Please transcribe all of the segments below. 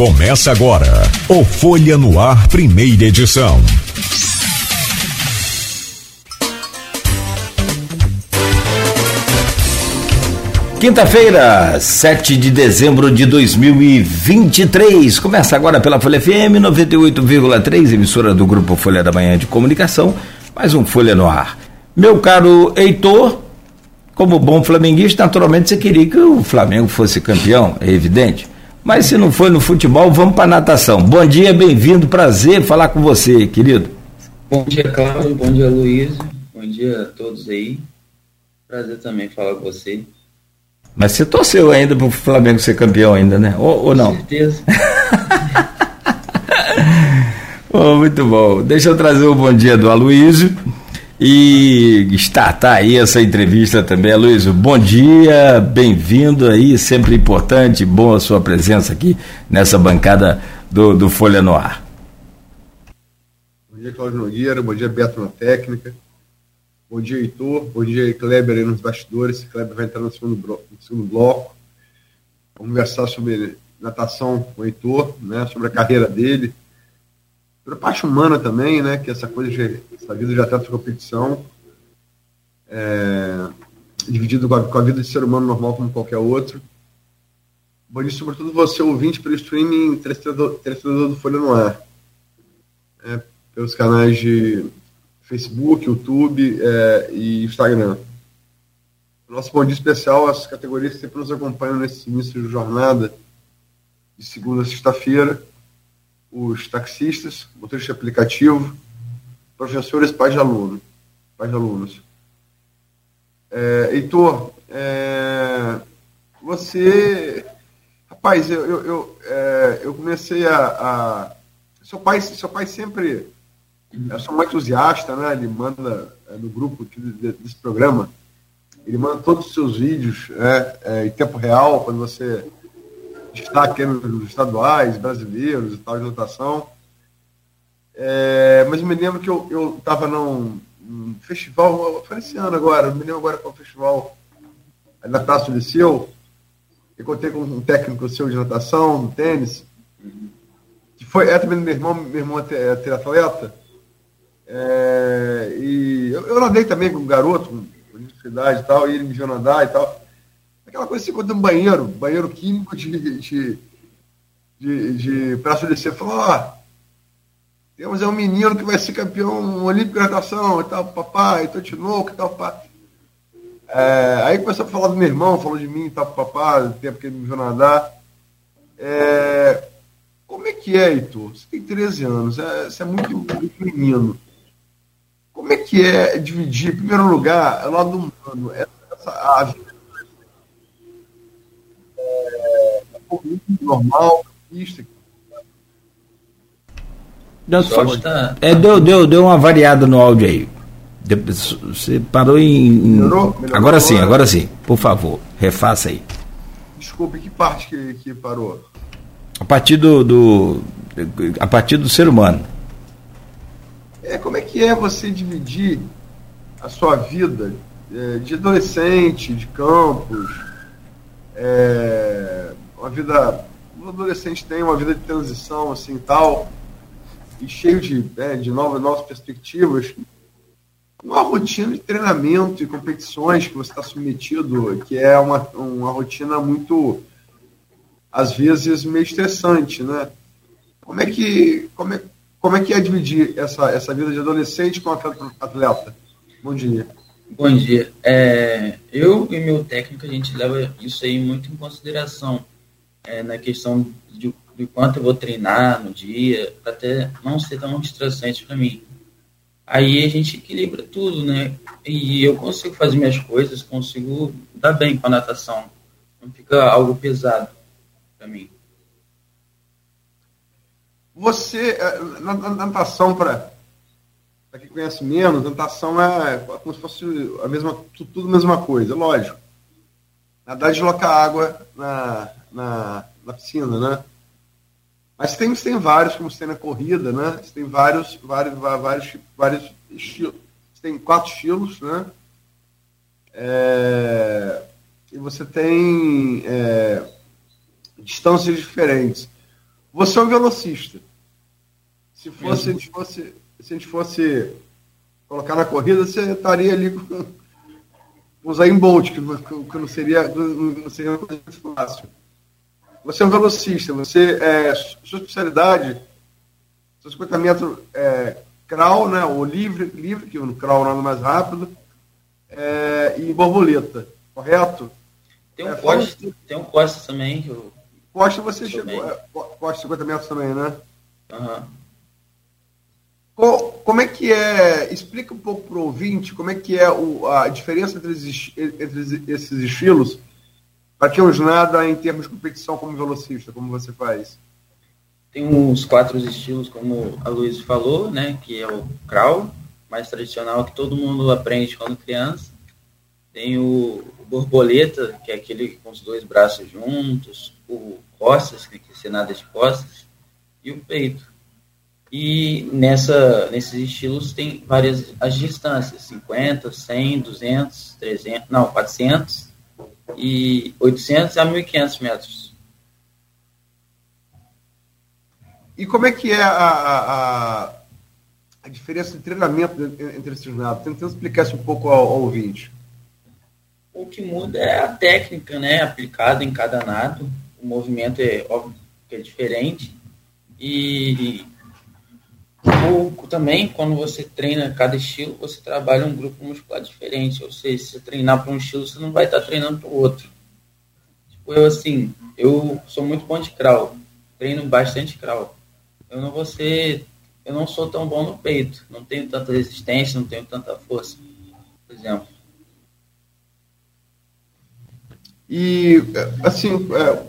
Começa agora o Folha no Ar, primeira edição. Quinta-feira, 7 de dezembro de 2023. Começa agora pela Folha FM 98,3, emissora do Grupo Folha da Manhã de Comunicação. Mais um Folha no Ar. Meu caro Heitor, como bom flamenguista, naturalmente você queria que o Flamengo fosse campeão, é evidente. Mas se não foi no futebol, vamos para natação. Bom dia, bem-vindo, prazer falar com você, querido. Bom dia, Cláudio, bom dia, Luiz. Bom dia a todos aí. Prazer também falar com você. Mas você torceu ainda para o Flamengo ser campeão ainda, né? Ou, ou não? Com certeza. oh, muito bom. Deixa eu trazer o bom dia do Aloysio. E está tá aí essa entrevista também, Aloysio. Bom dia, bem-vindo aí, sempre importante, boa a sua presença aqui nessa bancada do, do Folha no Ar. Bom dia, Cláudio Nogueira, bom dia, Beto na técnica. Bom dia, Heitor. Bom dia, Kleber aí nos bastidores. Kleber vai entrar no segundo, bloco, no segundo bloco. Vamos conversar sobre natação com o Heitor, né, sobre a carreira dele, sobre a parte humana também, né, que essa coisa, de, essa vida já trata de competição, é, dividido com a, com a, vida de ser humano normal como qualquer outro. Bom dia, sobretudo você, ouvinte, pelo streaming telespectador do Folha no Ar. É, pelos canais de Facebook, YouTube é, e Instagram. Nosso bom dia especial às categorias que sempre nos acompanham nesse início de jornada, de segunda a sexta-feira, os taxistas, motores de aplicativo, professores, pais de aluno, pais de alunos. É, Heitor, é, você, rapaz, eu, eu, eu, é, eu comecei a, a, seu pai, seu pai sempre eu sou um entusiasta, né? Ele manda é, no grupo desse programa, ele manda todos os seus vídeos né, é, em tempo real, quando você está aqui nos estaduais, brasileiros e tal, de notação. É, mas me lembro que eu estava num, num, festival, foi esse ano agora, me lembro agora qual festival, na Praça do Liceu. Eu contei com um técnico seu de natação, no tênis, que foi, é também meu irmão, meu irmão é, é triatleta. É, e eu, eu nadei também com um garoto, com universidade e tal, e ele me viu nadar e tal. Aquela coisa assim, quando um banheiro, banheiro químico de, de, de, de Praça do Liceu, falou, ó, temos é um menino que vai ser campeão olímpico de natação e tal, papai, tô de novo e tal, papai. É, aí começou a falar do meu irmão, falou de mim tal, papai, do tempo que ele me viu nadar. É, como é que é, Heitor? Você tem 13 anos, é, você é muito, muito menino. Como é que é dividir, em primeiro lugar, é lado humano, essa, a vida é, normal, artística? Tá... É, deu, deu, deu uma variada no áudio aí. Você parou em. Melhorou? Melhorou agora sim, agora sim. Por favor, refaça aí. Desculpe, que parte que, que parou? A partir do, do. A partir do ser humano. É, como é que é você dividir a sua vida é, de adolescente, de campos, é, uma vida. O adolescente tem uma vida de transição assim tal, e cheio de, é, de novas, novas perspectivas, uma rotina de treinamento e competições que você está submetido, que é uma, uma rotina muito, às vezes, meio estressante, né? Como é que, como é, como é que é dividir essa, essa vida de adolescente com atleta? Bom dia. Bom dia. É, eu e meu técnico, a gente leva isso aí muito em consideração é, na questão de, de quanto eu vou treinar no dia, para até não ser tão estressante para mim. Aí a gente equilibra tudo, né? E eu consigo fazer minhas coisas, consigo dar bem com a natação. Não fica algo pesado para mim. Você, é, na, na natação, para quem conhece menos, natação é como se fosse a mesma, tudo a mesma coisa, lógico. Nadar desloca água na, na, na piscina, né? Mas tem, tem vários, como você tem na corrida, né? Você tem vários, vários, vários, vários estilos. Você tem quatro estilos, né? É, e você tem é, distâncias diferentes. Você é um velocista. Se fosse, se a gente fosse, se a gente fosse colocar na corrida, você estaria ali com, com o Zayn Bolt, que, que, não seria, não seria muito fácil. Você é um velocista, você é, sua especialidade, seu 50 metros é, crawl, né, ou livre, livre, que o crawl é mais rápido, é, e borboleta, correto? Tem um, é, Costa, tem um Costa também. Que eu, Costa você chegou. É, Costa 50 metros também, né? Uhum. Como é que é? Explica um pouco para o ouvinte como é que é o, a diferença entre, entre esses estilos, os nada em termos de competição como velocista, como você faz. Tem uns quatro estilos, como a Luiz falou, né? Que é o crawl, mais tradicional que todo mundo aprende quando criança. Tem o borboleta, que é aquele com os dois braços juntos, o costas, que é nada de costas, e o peito. E nessa, nesses estilos tem várias as distâncias, 50, 100, 200, 300, não, 400 e 800 a 1500 metros. E como é que é a, a, a diferença de treinamento entre esses nados? Tentando explicar isso um pouco ao, ao ouvinte. O que muda é a técnica, né, aplicada em cada nado. O movimento é óbvio que é diferente. E também, quando você treina cada estilo, você trabalha um grupo muscular diferente. Ou seja, se você treinar para um estilo, você não vai estar treinando para o outro. Tipo, eu assim, eu sou muito bom de crawl. Treino bastante crawl. Eu não vou ser, eu não sou tão bom no peito. Não tenho tanta resistência, não tenho tanta força, por exemplo. E, assim, é,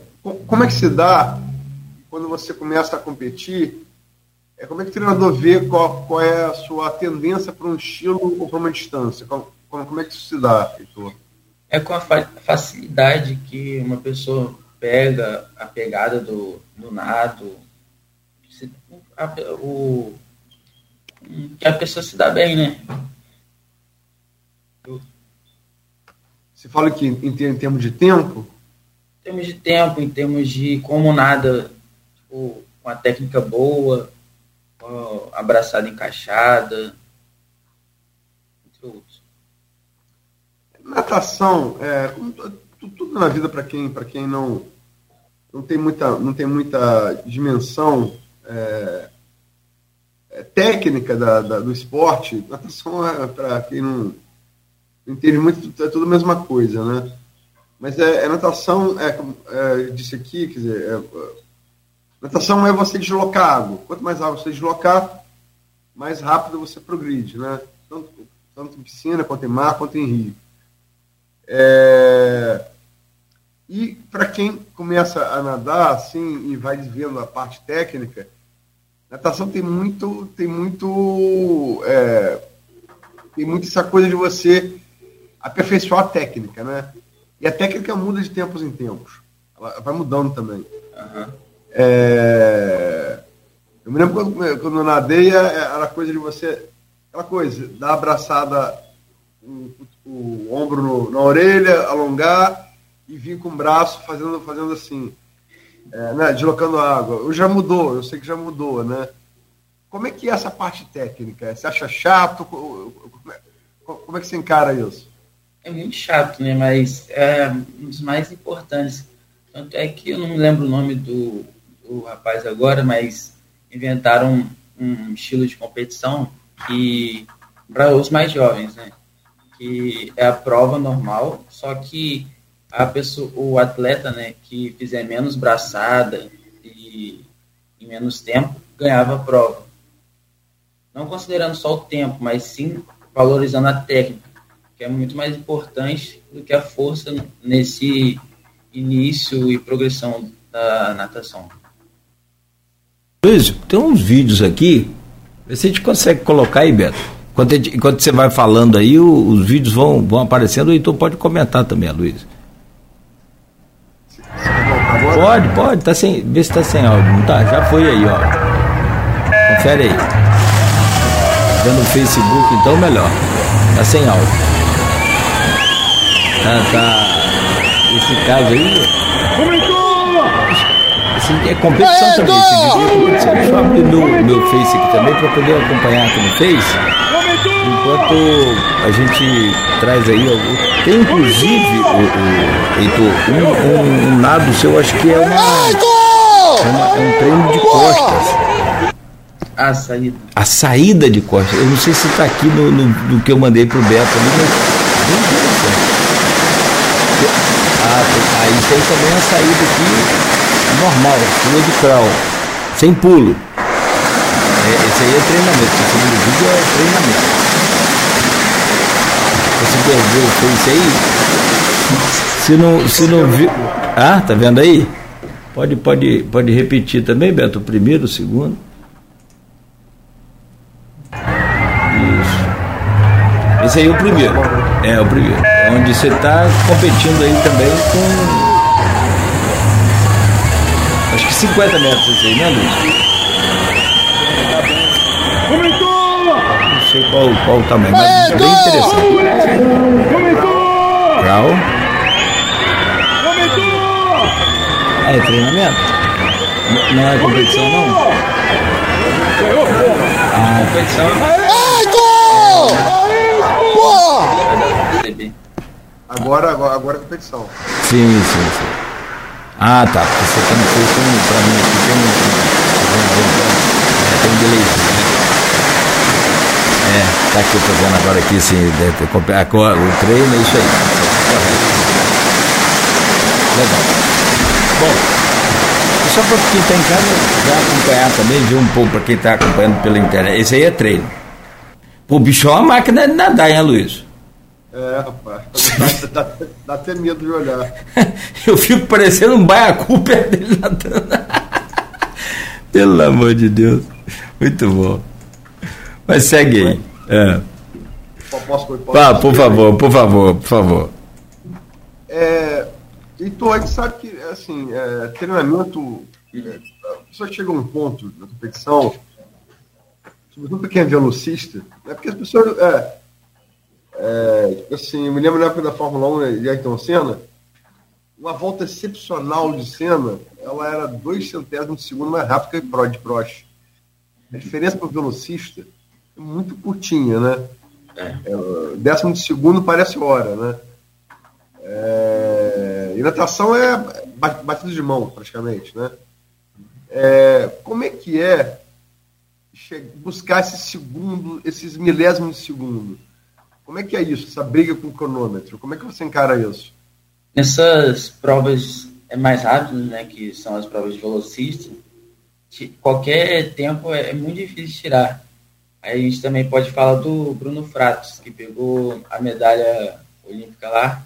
como é que se dá quando você começa a competir? É, como é que o treinador vê qual, qual é a sua tendência para um estilo ou para uma distância? Como, como, é que isso se dá, Heitor? É com a facilidade que uma pessoa pega a pegada do, do nado, a, o, que a pessoa se dá bem, né? Você fala que em, em termos de tempo? Em termos de tempo, em termos de como nada, tipo, uma técnica boa, abraçada encaixada, entre outros. Natação, é, tudo na vida para quem, quem não, não, tem muita, não tem muita dimensão é, é, técnica da, da, do esporte, natação é para quem não entende muito, é tudo a mesma coisa, né? Mas é, é natação, é, é, disse aqui, quer dizer, é, natação é você deslocar água. Quanto mais água você deslocar, mais rápido você progride, né? Tanto, tanto em piscina, quanto em mar, quanto em rio. É... E para quem começa a nadar assim e vai vendo a parte técnica, natação tem muito, tem muito, é... tem muito essa coisa de você aperfeiçoar a técnica, né? E a técnica muda de tempos em tempos. Ela vai mudando também. Uhum. É... Eu me lembro quando, quando eu nadei, é, era coisa de você. Aquela coisa, dar abraçada, o, o, o ombro no, na orelha, alongar e vir com o braço fazendo, fazendo assim, é, né, deslocando a água. Já mudou, eu sei que já mudou, né? Como é que é essa parte técnica? Você acha chato? Como é, como é que você encara isso? é muito chato, né? Mas é um dos mais importantes. Tanto é que eu não me lembro o nome do, do rapaz agora, mas inventaram um, um estilo de competição que para os mais jovens, né? Que é a prova normal, só que a pessoa, o atleta, né, que fizer menos braçada e em menos tempo, ganhava a prova. Não considerando só o tempo, mas sim valorizando a técnica que é muito mais importante do que a força nesse início e progressão da natação. Luiz, tem uns vídeos aqui, vê se a gente consegue colocar aí, Beto. Enquanto, gente, enquanto você vai falando aí, o, os vídeos vão, vão aparecendo, o Heitor pode comentar também, Luiz. Pode, pode, tá sem, vê se tá sem áudio, não tá? Já foi aí, ó. Confere aí. Vendo no Facebook, então melhor. Tá sem áudio. Tá, tá. Esse caso aí. Assim, é competição também. Esse é Deixa eu abrir meu, meu Face aqui também para poder acompanhar aqui no Face. Enquanto a gente traz aí algum. Tem inclusive, o, o Heitor, um, um, um lado seu, acho que é uma. É, uma, é um treino de costas. A saída. A saída de costas. Eu não sei se está aqui no, no, no, que eu mandei pro Beto ali, mas. Ah, aí tem também a saída aqui normal, pula de crawl, sem pulo. É, esse aí é treinamento, esse segundo vídeo é treinamento. Você perdeu foi isso aí? Se não, se não viu. Ah, tá vendo aí? Pode, pode, pode repetir também, Beto, o primeiro, o segundo. Isso. Esse aí é o primeiro. É, o primeiro. Onde você está competindo aí também com. 50 metros aí, né, Luiz? Não sei qual, qual o tamanho, mas bem interessante. Grau. É treinamento? Não é competição não? Ah, competição. Agora, agora, agora é competição. Sim, sim, sim. Ah, tá. Você tá no fez um, pra mim aqui tem um. Tem um delay. É, tá aqui, eu tô vendo agora aqui, assim, o treino é isso aí. Legal. Bom, só para quem está em casa já acompanhar também, ver um pouco para quem está acompanhando pela internet. Esse aí é treino. Pô, o bicho é uma máquina de nadar, hein, Luiz? É, rapaz. Dá, dá, dá, até medo de olhar. Eu fico parecendo um baiacu perto dele nadando. Pelo amor de Deus. Muito bom. Mas segue aí. É. Posso, posso, Pá, por favor, por favor, por favor. É, então, a gente sabe que, assim, é, treinamento. É, a pessoa chega a um ponto na competição, sobretudo para quem é velocista, né, porque as pessoas. É, é, assim, eu me lembro na época da Fórmula 1 de Ayrton Senna, uma volta excepcional de Senna, ela era dois centésimos de segundo mais rápida que Pro de Prost. A diferença para o velocista é muito curtinha, né? É. É, décimo de segundo parece hora, né? É, e natação é batida de mão, praticamente, né? É, como é que é buscar esse segundo, esses milésimos de segundo? Como é que é isso, essa briga com o cronômetro? Como é que você encara isso? Nessas provas é mais rápidas, né, que são as provas de velocista, qualquer tempo é, é muito difícil tirar. Aí a gente também pode falar do Bruno Fratos, que pegou a medalha olímpica lá,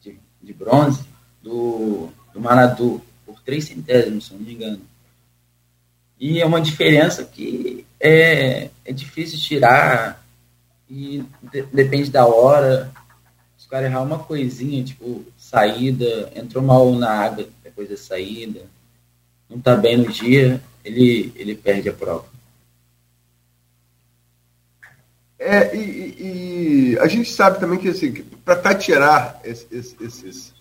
de, de bronze, do, do Manadu, por três centésimos, se não me engano. E é uma diferença que é, é difícil tirar e de, depende da hora. Se o cara errar uma coisinha, tipo, saída, entrou mal na água depois da saída, não tá bem no dia, ele, ele perde a prova. É, e, e, a gente sabe também que assim, para tatear esses, esses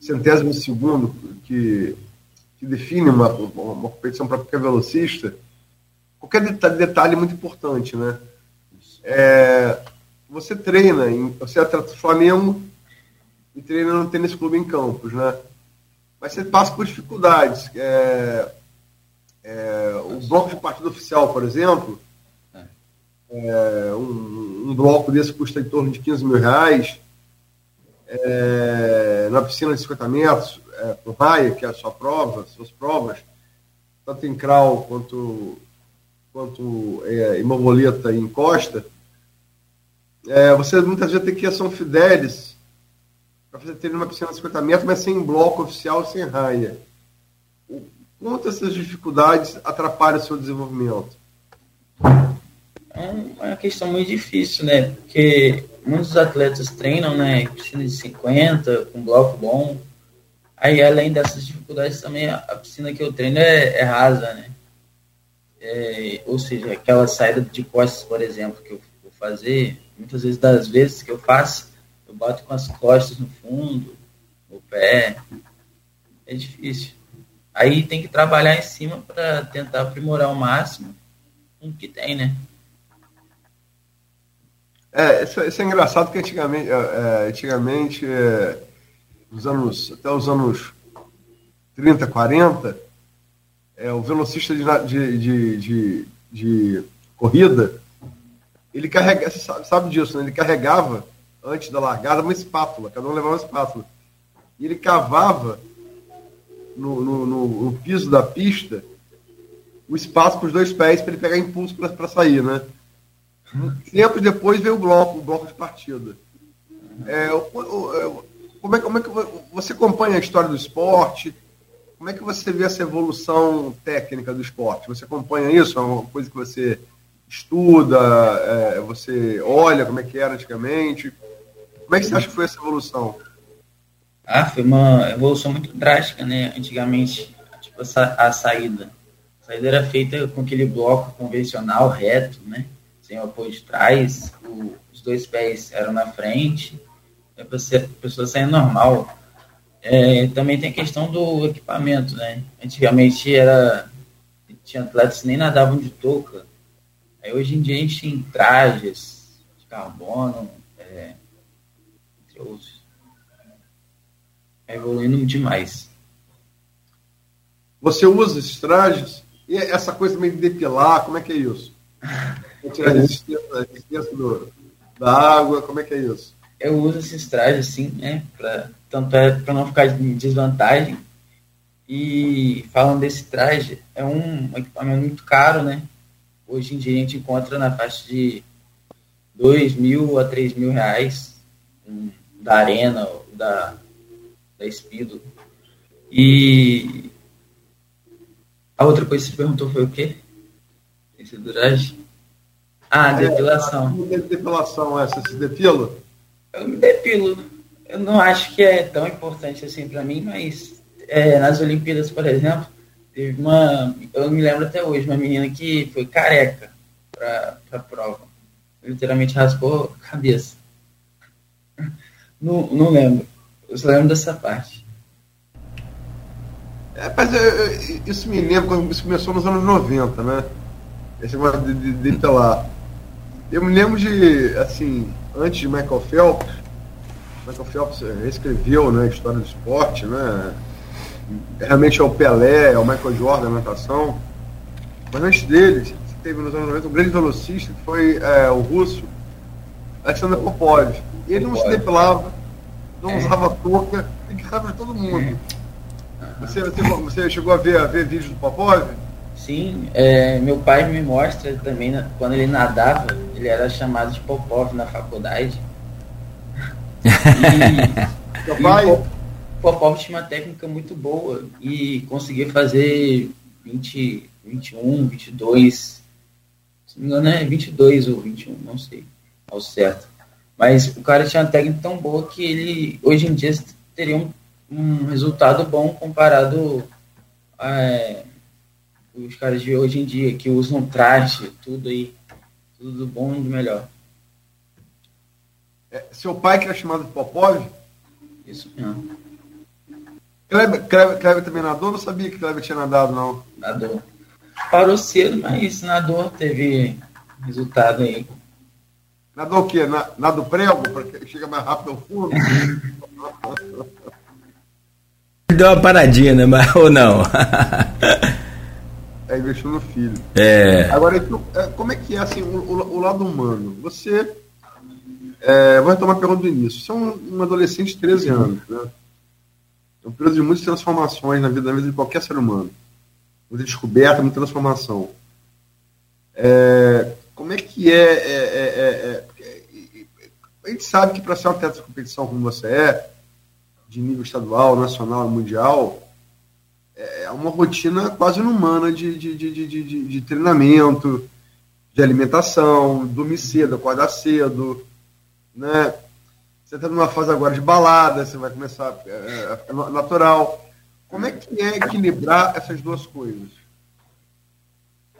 centésimos de segundo que, que define uma, uma competição para qualquer velocista, qualquer detalhe, detalhe é muito importante, né? É, você treina, em, você é atleta do Flamengo e treina no tênis clube em Campos, né? Mas você passa por dificuldades. É, é, o bloco de partida oficial, por exemplo, é, um, um, bloco desse custa em torno de 15 mil reais. É, na piscina de 50 metros, é, com raia, que é a sua prova, suas provas, tanto em crawl quanto, quanto é, em borboleta e em costa, é, você muitas vezes tem que ir a São Fidélis para fazer treino numa piscina de 50 metros, mas sem bloco oficial, sem raia. Quantas essas dificuldades atrapalham o seu desenvolvimento? É uma questão muito difícil, né? Porque muitos atletas treinam, né? Piscina de 50, com bloco bom. Aí, além dessas dificuldades, também a piscina que eu treino é, é rasa, né? É, ou seja, aquela saída de costas, por exemplo, que eu vou fazer, muitas vezes das vezes que eu faço, eu bato com as costas no fundo, o pé. É difícil. Aí tem que trabalhar em cima para tentar aprimorar ao máximo o que tem, né? É, isso, isso é engraçado que antigamente, é, é antigamente é, nos anos, até os anos 30, 40, é, o velocista de, de, de, de, de corrida, ele carrega, você sabe, sabe disso, né? Ele carregava, antes da largada, uma espátula, cada um levava uma espátula. E ele cavava no, no, no, no piso da pista o espaço para os dois pés para ele pegar impulso para sair, né? Tempos depois veio o bloco, o bloco de partida. É, como, é, como é que você acompanha a história do esporte? Como é que você vê essa evolução técnica do esporte? Você acompanha isso? É uma coisa que você estuda? É, você olha como é que era antigamente? Como é que você acha que foi essa evolução? Ah, foi uma evolução muito drástica, né? Antigamente, tipo, a, saída. A saída era feita com aquele bloco convencional, reto, né? Sem o apoio de trás, o, os dois pés eram na frente, a pessoa saia normal. É, também tem a questão do equipamento, né? Antigamente era tinha atletas que nem nadavam de touca. Aí hoje em dia a gente tem trajes de carbono, é, entre outros. É evoluindo demais. Você usa esses trajes? E essa coisa também de depilar, como é que é isso? Tirar a resistência da água, como é que é isso? Eu uso esses trajes assim, né? Pra tanto é para não ficar em desvantagem. E falando desse traje, é um equipamento muito caro, né? Hoje em dia a gente encontra na faixa de dois mil a três mil reais um, da Arena, da, da Speedo. E a outra coisa que você perguntou foi o quê? Traje? Ah, depilação. É, depilação, essa se depila? Eu me depilo eu não acho que é tão importante assim para mim, mas é, nas Olimpíadas, por exemplo, teve uma. Eu me lembro até hoje, uma menina que foi careca para a prova. Literalmente raspou a cabeça. Não, não lembro. Eu só lembro dessa parte. É, mas eu, isso me lembra quando isso começou nos anos 90, né? Esse negócio de, de, de, de lá. Eu me lembro de, assim, antes de Michael Phelps, Michael Phelps escreveu né, a história do esporte, né? Realmente é o Pelé, é o Michael Jordan na natação. Mas antes dele, teve nos anos 90 um grande velocista que foi é, o russo Alexander Popov. E ele não se depilava, não é. usava touca, tem que para todo mundo. É. Você, você, você, chegou a ver, a ver vídeos do Popov? Sim, é, meu pai me mostra também, quando ele nadava, ele era chamado de Popov na faculdade. E, o Popov tinha uma técnica muito boa e conseguia fazer 20, 21, 22, se não me engano é 22 ou 21, não sei ao certo. Mas o cara tinha uma técnica tão boa que ele, hoje em dia, teria um, um resultado bom comparado a é, os caras de hoje em dia, que usam traje, tudo aí, tudo bom e melhor. É, seu pai que era chamado de Popov? Isso mesmo. Kleber, Kleber, Kleber também nadou? Não sabia que Kleber tinha nadado, não. Nadou. Parou cedo, mas nadou, teve resultado aí. Nadou o quê? Na, nado prego, porque chega mais rápido ao fundo? Deu uma paradinha, né? Mas, ou não? é, investiu no filho. É. Agora, então, é, como é que é assim, o, o, o lado humano? Você é, vou retomar a pergunta do início. Você é um, um, adolescente de 13 anos, né? É um período de muitas transformações na vida, na vida de qualquer ser humano. Muita descoberta, muita transformação. É, como é que é, é, é, é A gente sabe que para ser um atleta de competição como você é, de nível estadual, nacional e mundial, é uma rotina quase inumana de, de, de, de, de treinamento, de alimentação, dormir cedo, acordar cedo, né? Você está numa fase agora de balada, você vai começar é, é, natural. Como é que é equilibrar essas duas coisas?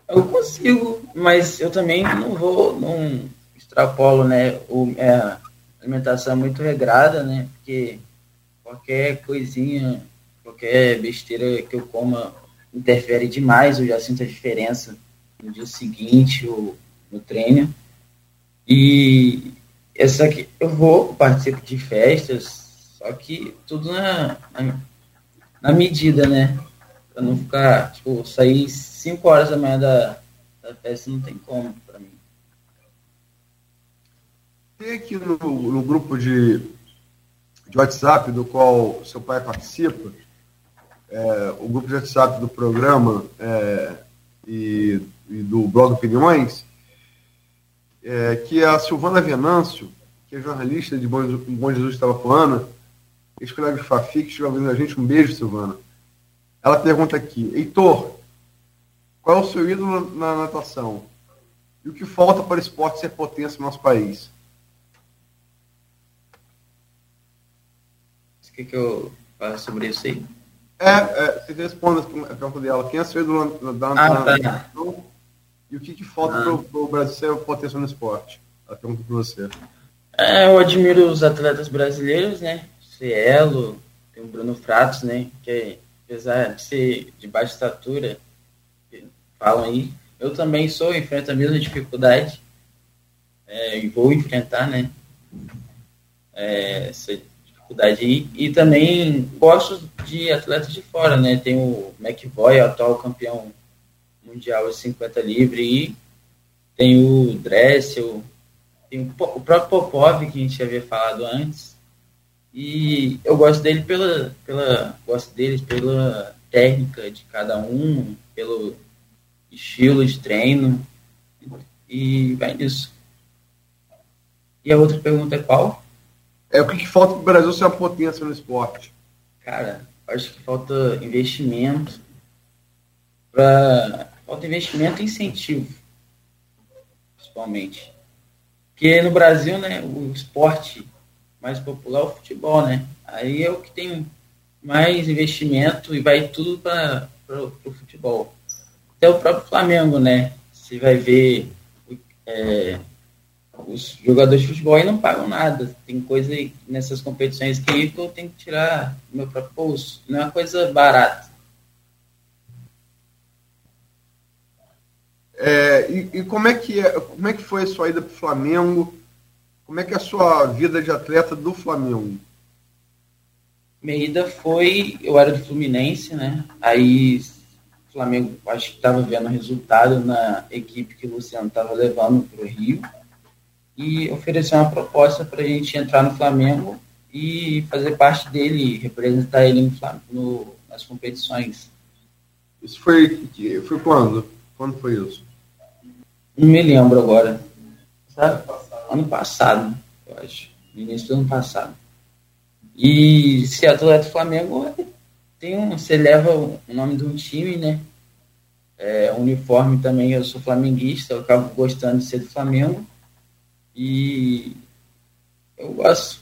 Eu consigo, mas eu também não vou, não extrapolo, né? O, é, alimentação é muito regrada, né? Porque qualquer coisinha qualquer besteira que eu coma interfere demais, eu já sinto a diferença no dia seguinte ou no treino. E essa aqui, eu vou, participo de festas, só que tudo na, na, na medida, né? Pra não ficar, tipo, sair 5 horas da manhã da, da festa não tem como para mim. Tem aqui no, no grupo de, de WhatsApp do qual seu pai participa, é, o grupo de WhatsApp do programa é, e, e, do blog Opiniões, é, que a Silvana Venâncio, que é jornalista de Bom, Bom Jesus estava falando, ex-colega de Fafi, que estiver ouvindo a gente, um beijo, Silvana. Ela pergunta aqui, Heitor, qual é o seu ídolo na natação? E o que falta para o esporte ser potência no nosso país? O que, que eu falo sobre isso aí? É, é, você responde a pergunta dela. Quem é seu ídolo da ah, tá. E o que, que falta ah. para o Brasil ser potência no esporte? Ela pergunta para você. É, eu admiro os atletas brasileiros, né? Cielo, tem o Bruno Fratos, né? Que apesar de ser de baixa estatura, falam aí, eu também sou, enfrento a mesma dificuldade é, e vou enfrentar, né? É, essa dificuldade aí. E também gosto de atletas de fora, né? Tem o McVoy, atual campeão mundial de 50 livre, e tem o Dressel, tem o próprio Popov, que a gente havia falado antes. E eu gosto dele pela, pela gosto deles pela técnica de cada um, pelo estilo de treino e vai nisso. E a outra pergunta é qual? É o que, que falta para o Brasil ser uma potência no esporte? Cara, acho que falta investimento para falta investimento e incentivo, principalmente. Porque no Brasil, né, o esporte mais popular é o futebol, né? Aí é o que tem mais investimento e vai tudo para o futebol até o próprio Flamengo, né? Você vai ver é, os jogadores de futebol aí não pagam nada. Tem coisa nessas competições que eu tenho que tirar do meu próprio bolso. Não é uma coisa barata. É, e, e, como é que é, como é que foi a sua ida para o Flamengo? Como é que é a sua vida de atleta do Flamengo? Minha ida foi, eu era do Fluminense, né? Aí Flamengo acho que estava vendo o resultado na equipe que o Luciano estava levando para o Rio e ofereceu uma proposta para a gente entrar no Flamengo e fazer parte dele, representar ele no, no, nas competições. Isso foi, foi quando? Quando foi isso? Não me lembro agora. Sabe? Ano passado, eu acho. No início do ano passado. E ser atleta do Flamengo tem um, você leva o nome de um time, né? É, uniforme também, eu sou flamenguista, eu acabo gostando de ser do Flamengo. E eu gosto.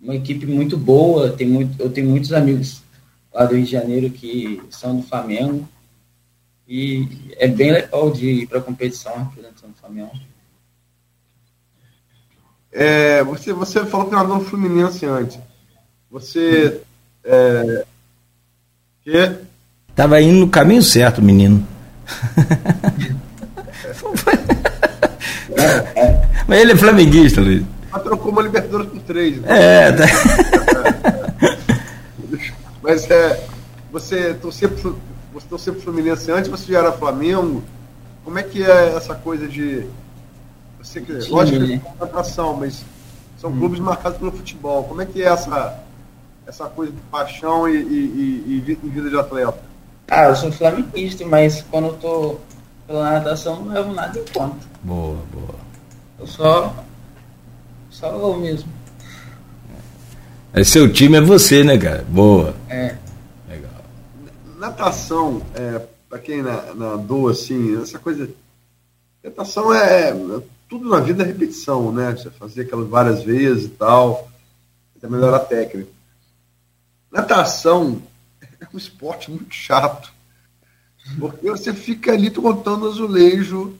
Uma equipe muito boa, tem muito, eu tenho muitos amigos lá do Rio de Janeiro que são do Flamengo. E é bem legal de ir para a competição representando o Flamengo. É, você, você falou que nadou no Fluminense antes. Você é, que? Tava indo no caminho certo, menino. Mas ele é flamenguista, Luiz. Mas trocou uma Libertadores por três. Né? É, tá. Mas é, você torcia pro, você torcia pro Fluminense antes, você já era Flamengo. Como é que é essa coisa de. Você, lógico que é contratação, mas são hum. clubes marcados pelo futebol. Como é que é essa essa coisa de paixão e, e, e, e vida de atleta? Ah, eu sou flamenguista, mas quando eu tô pela natação não levo nada em conta. Boa, boa. Eu só. Só eu mesmo. É, seu time é você, né, cara? Boa. É. Natação, é, pra quem nadou assim, essa coisa. Natação é, é. Tudo na vida é repetição, né? Você fazer aquelas várias vezes e tal. Até melhorar a técnica. Natação é um esporte muito chato. Porque você fica ali contando azulejo.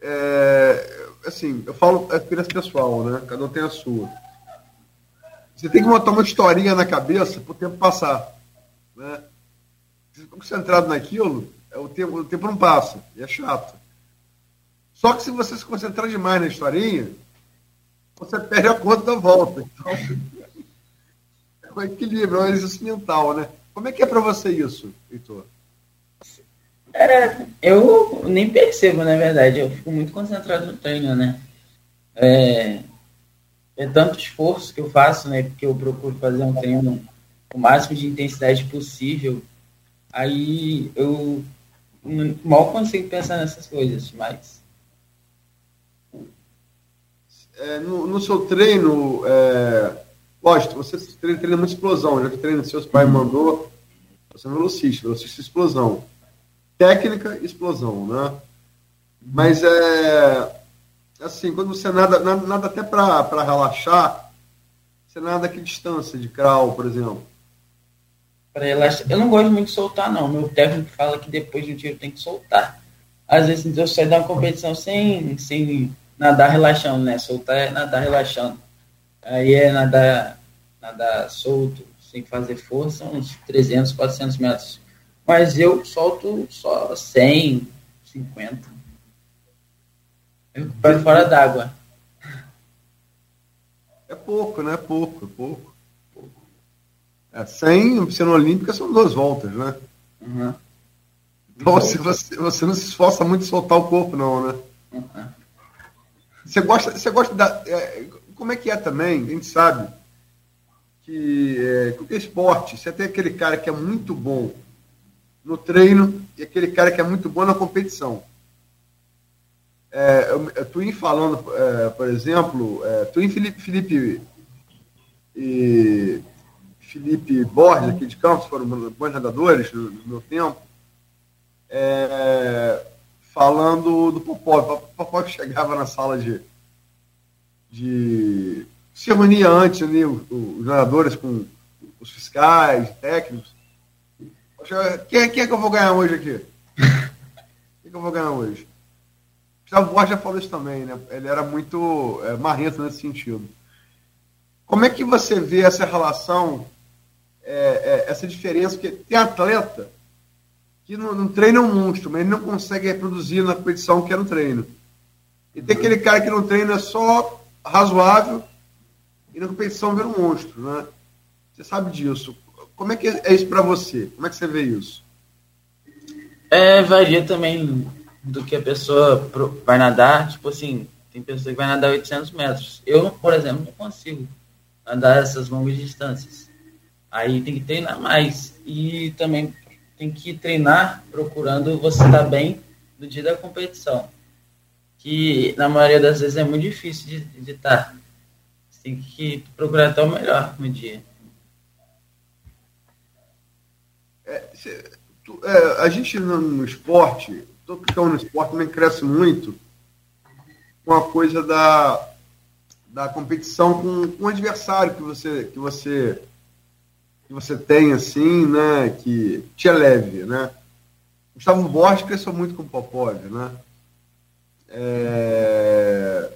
É, assim, eu falo é experiência pessoal, né? Cada um tem a sua. Você tem que montar uma historinha na cabeça para o tempo passar. Né? Concentrado naquilo, é o tempo, o tempo não passa, e é chato. Só que se você se concentrar demais na historinha, você perde a conta da volta. Então, é um equilíbrio, é um exercício mental, né? Como é que é para você isso, Heitor? Cara, eu nem percebo, na verdade. Eu fico muito concentrado no treino, né? É, é tanto esforço que eu faço, né? Porque eu procuro fazer um treino com o máximo de intensidade possível. Aí eu mal consigo pensar nessas coisas, mas. É, no, no, seu treino, é, lógico, você treina, treina muita explosão, já que treina seus pais mandou, você é velocista, velocista explosão. Técnica, explosão, né? Mas é assim, quando você nada, nada, nada até para relaxar, você nada que distância de crawl, por exemplo. Para relaxar, eu não gosto muito de soltar, não. Meu técnico fala que depois do tiro tem que soltar. Às vezes eu saio da competição sem, sem nadar relaxando, né? Soltar é nadar relaxando. Aí é nadar, nadar solto, sem fazer força, uns 300, 400 metros. Mas eu solto só 100, 50. Eu fora d'água. É pouco, né? Pouco, pouco. É, 100 piscina olímpica são duas voltas, né? Uhum. Então você, você, você não se esforça muito em soltar o corpo, não, né? Uhum. Você gosta, você gosta da. É, como é que é também? A gente sabe que é, qualquer esporte, você tem aquele cara que é muito bom no treino e aquele cara que é muito bom na competição. É, eu, Twin falando, é, por exemplo, é, Twin Felipe, Felipe e Felipe Borges aqui de Campos foram bons nadadores no, no meu tempo. É, falando do Popov. O Popov chegava na sala de, de se reunia antes ali, os, os nadadores com os fiscais, técnicos. Quem, quem é que eu vou ganhar hoje aqui? Quem é que eu vou ganhar hoje? Gustavo Borges já falou isso também, né? Ele era muito é, marrento nesse sentido. Como é que você vê essa relação, é, é, essa diferença? Porque tem atleta que no treino é um monstro, mas ele não consegue reproduzir na competição que é no treino. E tem aquele cara que no treino é só razoável e na competição vira um monstro, né? Você sabe disso. Como é que é isso para você? Como é que você vê isso? É, varia também do que a pessoa vai nadar. Tipo assim, tem pessoa que vai nadar 800 metros. Eu, por exemplo, não consigo nadar essas longas distâncias. Aí tem que treinar mais. E também tem que treinar procurando você estar bem no dia da competição. Que na maioria das vezes é muito difícil de, estar. Você tem que procurar estar o melhor no dia. É, cê, tu, é, a gente no, no esporte, todo que no esporte também cresce muito com a coisa da, da competição com, com o adversário que você, que você que você tem assim, né, que te eleve, né? Gustavo Borges cresceu muito com o Popov, né? É,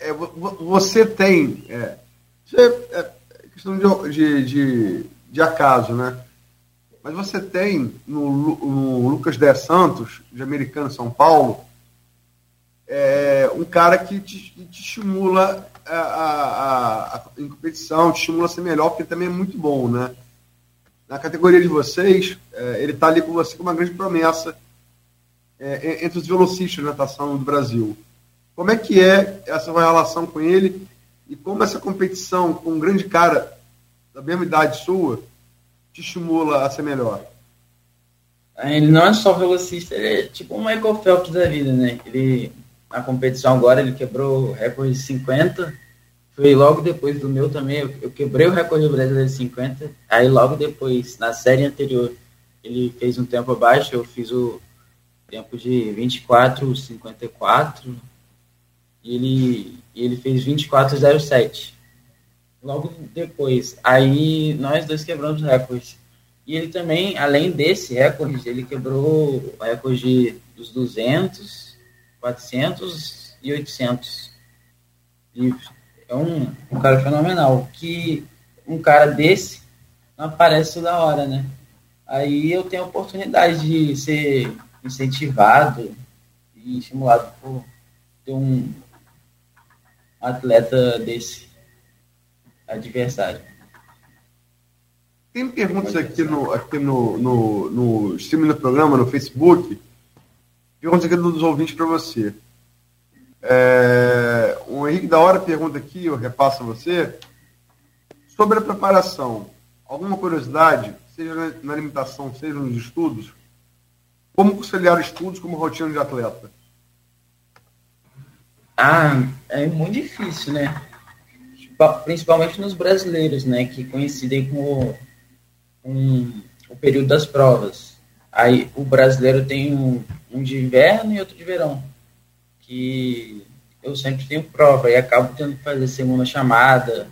é, você tem é, é questão de, de, de, de, acaso, né? Mas você tem no, no Lucas De Santos, de Americano São Paulo, é, um cara que te, te estimula a, a, a, em competição, te estimula a ser melhor, porque também é muito bom, né? Na categoria de vocês, é, ele está ali com você com uma grande promessa é, entre os velocistas de natação do Brasil. Como é que é essa relação com ele e como essa competição com um grande cara da mesma idade sua te estimula a ser melhor? Ele não é só velocista, ele é tipo um Michael Phelps da vida, né? Ele na competição agora, ele quebrou o recorde de 50. Foi logo depois do meu também. Eu, quebrei o recorde brasileiro de 50. Aí logo depois, na série anterior, ele fez um tempo abaixo. Eu fiz o tempo de 24, 54. E ele, ele fez 24,07. Logo depois. Aí nós dois quebramos recordes. E ele também, além desse recorde, ele quebrou o recorde dos 200 400 e 800. E é um, um cara fenomenal. Que um cara desse não aparece toda hora, né? Aí eu tenho a oportunidade de ser incentivado e estimulado por ter um atleta desse adversário. Tem perguntas aqui no, aqui no, no, no streaming do programa, no Facebook. Perguntas aqui dos ouvintes para você. É, o Henrique da Hora pergunta aqui, eu repasso a você, sobre a preparação. Alguma curiosidade, seja na alimentação, seja nos estudos? Como conciliar estudos como rotina de atleta? Ah, é muito difícil, né? Principalmente nos brasileiros, né? Que coincidem com um, o período das provas. Aí o brasileiro tem um, um de inverno e outro de verão. Que eu sempre tenho prova e acabo tendo que fazer segunda chamada.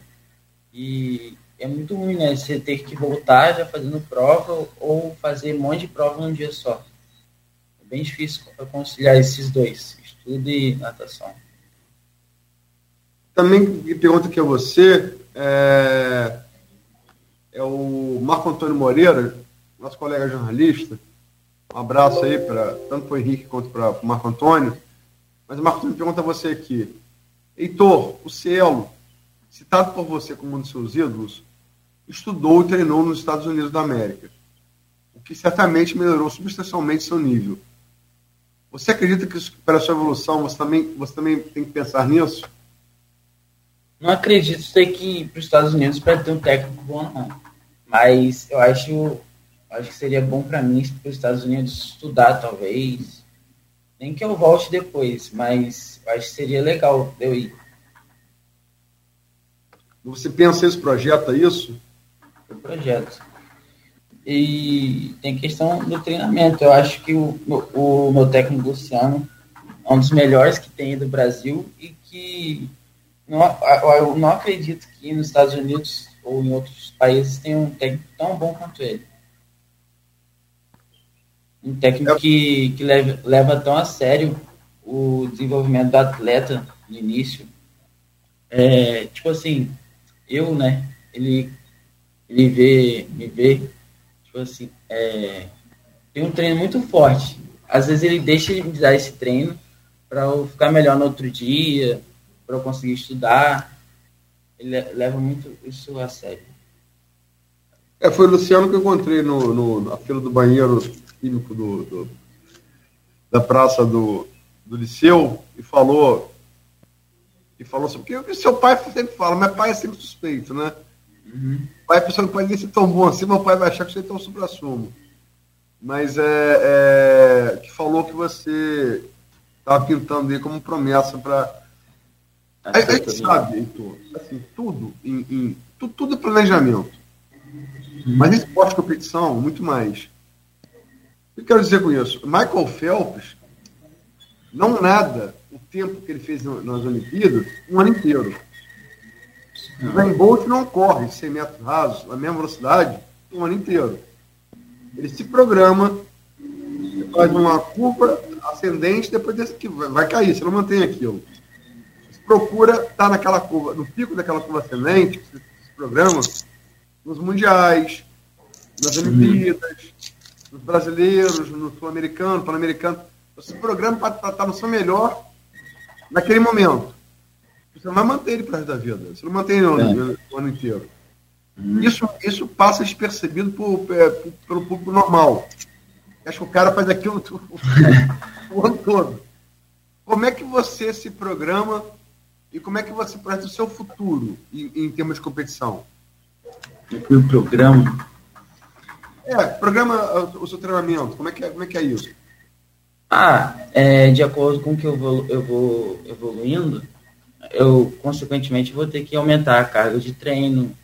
E é muito ruim, né? Você ter que voltar já fazendo prova ou fazer um monte de prova num dia só. É bem difícil conciliar esses dois, estudo e natação. Também pergunta aqui a você, é, é o Marco Antônio Moreira, nosso colega jornalista. Um abraço aí para tanto para o Henrique quanto para o Marco Antônio. Mas o Marco Antônio pergunta a você aqui. Heitor, o Cielo, citado por você como um dos seus ídolos, estudou e treinou nos Estados Unidos da América, o que certamente melhorou substancialmente seu nível. Você acredita que para a sua evolução você também, você também tem que pensar nisso? Não acredito ter que ir para os Estados Unidos para ter um técnico bom, não. Mas eu acho, acho que seria bom para mim ir para os Estados Unidos estudar, talvez. Nem que eu volte depois, mas acho que seria legal eu ir. Você pensa esse projeto, é isso? O projeto. E tem questão do treinamento. Eu acho que o, o, o meu técnico Luciano é um dos melhores que tem do Brasil e que não, eu não acredito que nos Estados Unidos ou em outros países tenha um técnico tão bom quanto ele. Um técnico que, que leva, leva tão a sério o desenvolvimento do atleta no início. É, tipo assim, eu, né, ele, ele vê, me vê, tipo assim, é, tem um treino muito forte. Às vezes ele deixa de me dar esse treino para eu ficar melhor no outro dia, para eu conseguir estudar. Ele leva muito isso a sério. É, foi o Luciano que eu encontrei no, no, na fila do banheiro químico do, do, da praça do, do Liceu e falou e falou sobre porque o seu pai sempre fala, meu pai é sempre suspeito, né? Uhum. Pai, pessoa não pode nem ser tão bom assim, meu pai vai achar que você tem um supra-sumo. Mas é, é, que falou que você estava pintando aí como promessa para a, a gente sabe, Heitor, assim, tudo, em, em tudo, tudo é planejamento. Mas em esporte competição, muito mais. O que eu quero dizer com isso? Michael Phelps não nada o tempo que ele fez nas Olimpíadas um ano inteiro. O Usain Bolt não corre 100 metros rasos na mesma velocidade um ano inteiro. Ele se programa, faz uma curva ascendente, depois desse que vai cair, você não mantém aquilo procura estar tá naquela curva, no pico daquela curva ascendente, esse, programa, nos mundiais, nas Olimpíadas, nos brasileiros, no sul-americano, pan-americano. Esse programa para estar tá no seu melhor naquele momento. Você não vai manter ele para da vida. Você não mantém ele o, é. o ano inteiro. Uhum. Isso, isso passa despercebido por, é, por, pelo público normal. Acho que o cara faz aquilo o ano todo. Como é que você se programa e como é que você projeta o seu futuro em, em termos de competição? O programa? É, programa o seu treinamento, como é que é, como é, que é isso? Ah, é, de acordo com o que eu vou, eu vou evoluindo, eu consequentemente vou ter que aumentar a carga de treino,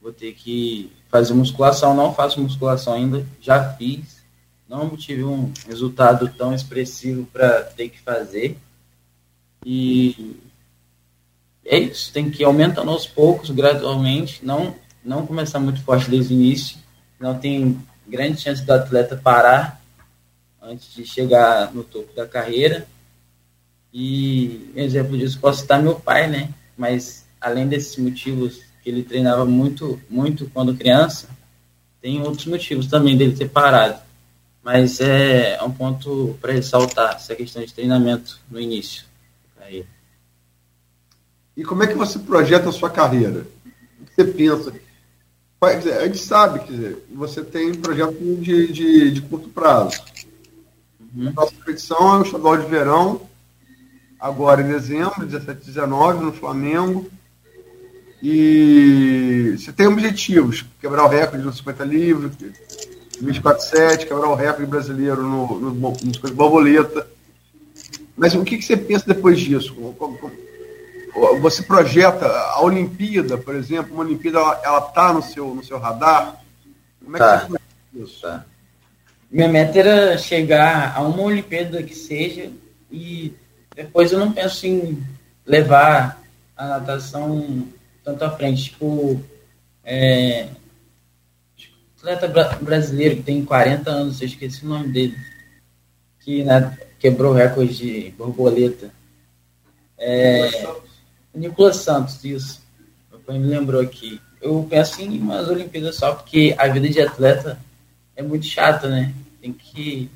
vou ter que fazer musculação, não faço musculação ainda, já fiz, não tive um resultado tão expressivo para ter que fazer. E é isso, tem que ir aumentando aos poucos, gradualmente, não, não começar muito forte desde o início, não tem grande chance do atleta parar antes de chegar no topo da carreira. E exemplo disso posso citar meu pai, né? Mas além desses motivos que ele treinava muito, muito quando criança, tem outros motivos também dele ter parado. Mas é, é um ponto para ressaltar essa questão de treinamento no início. Aí. E como é que você projeta a sua carreira? O que você pensa? A gente sabe, quer dizer, você tem projeto de, de, de curto prazo. Uhum. A nossa competição é o estadual de verão, agora em dezembro, 17 19, no Flamengo. E você tem objetivos, quebrar o recorde no 50 livros, 24-7, quebrar o recorde brasileiro no, no, no, no borboleta. Mas o que, que você pensa depois disso? Você projeta a Olimpíada, por exemplo, uma Olimpíada ela está no seu, no seu radar? Como é que tá. você projeta isso? Tá. Minha meta era chegar a uma Olimpíada que seja e depois eu não penso em levar a natação tanto à frente. Tipo, é, atleta bra brasileiro que tem 40 anos, eu esqueci o nome dele, que né, quebrou o recorde de borboleta. É, Nicolas Santos, isso. Meu pai me lembrou aqui. Eu penso em umas Olimpíadas só, porque a vida de atleta é muito chata, né? Tem que.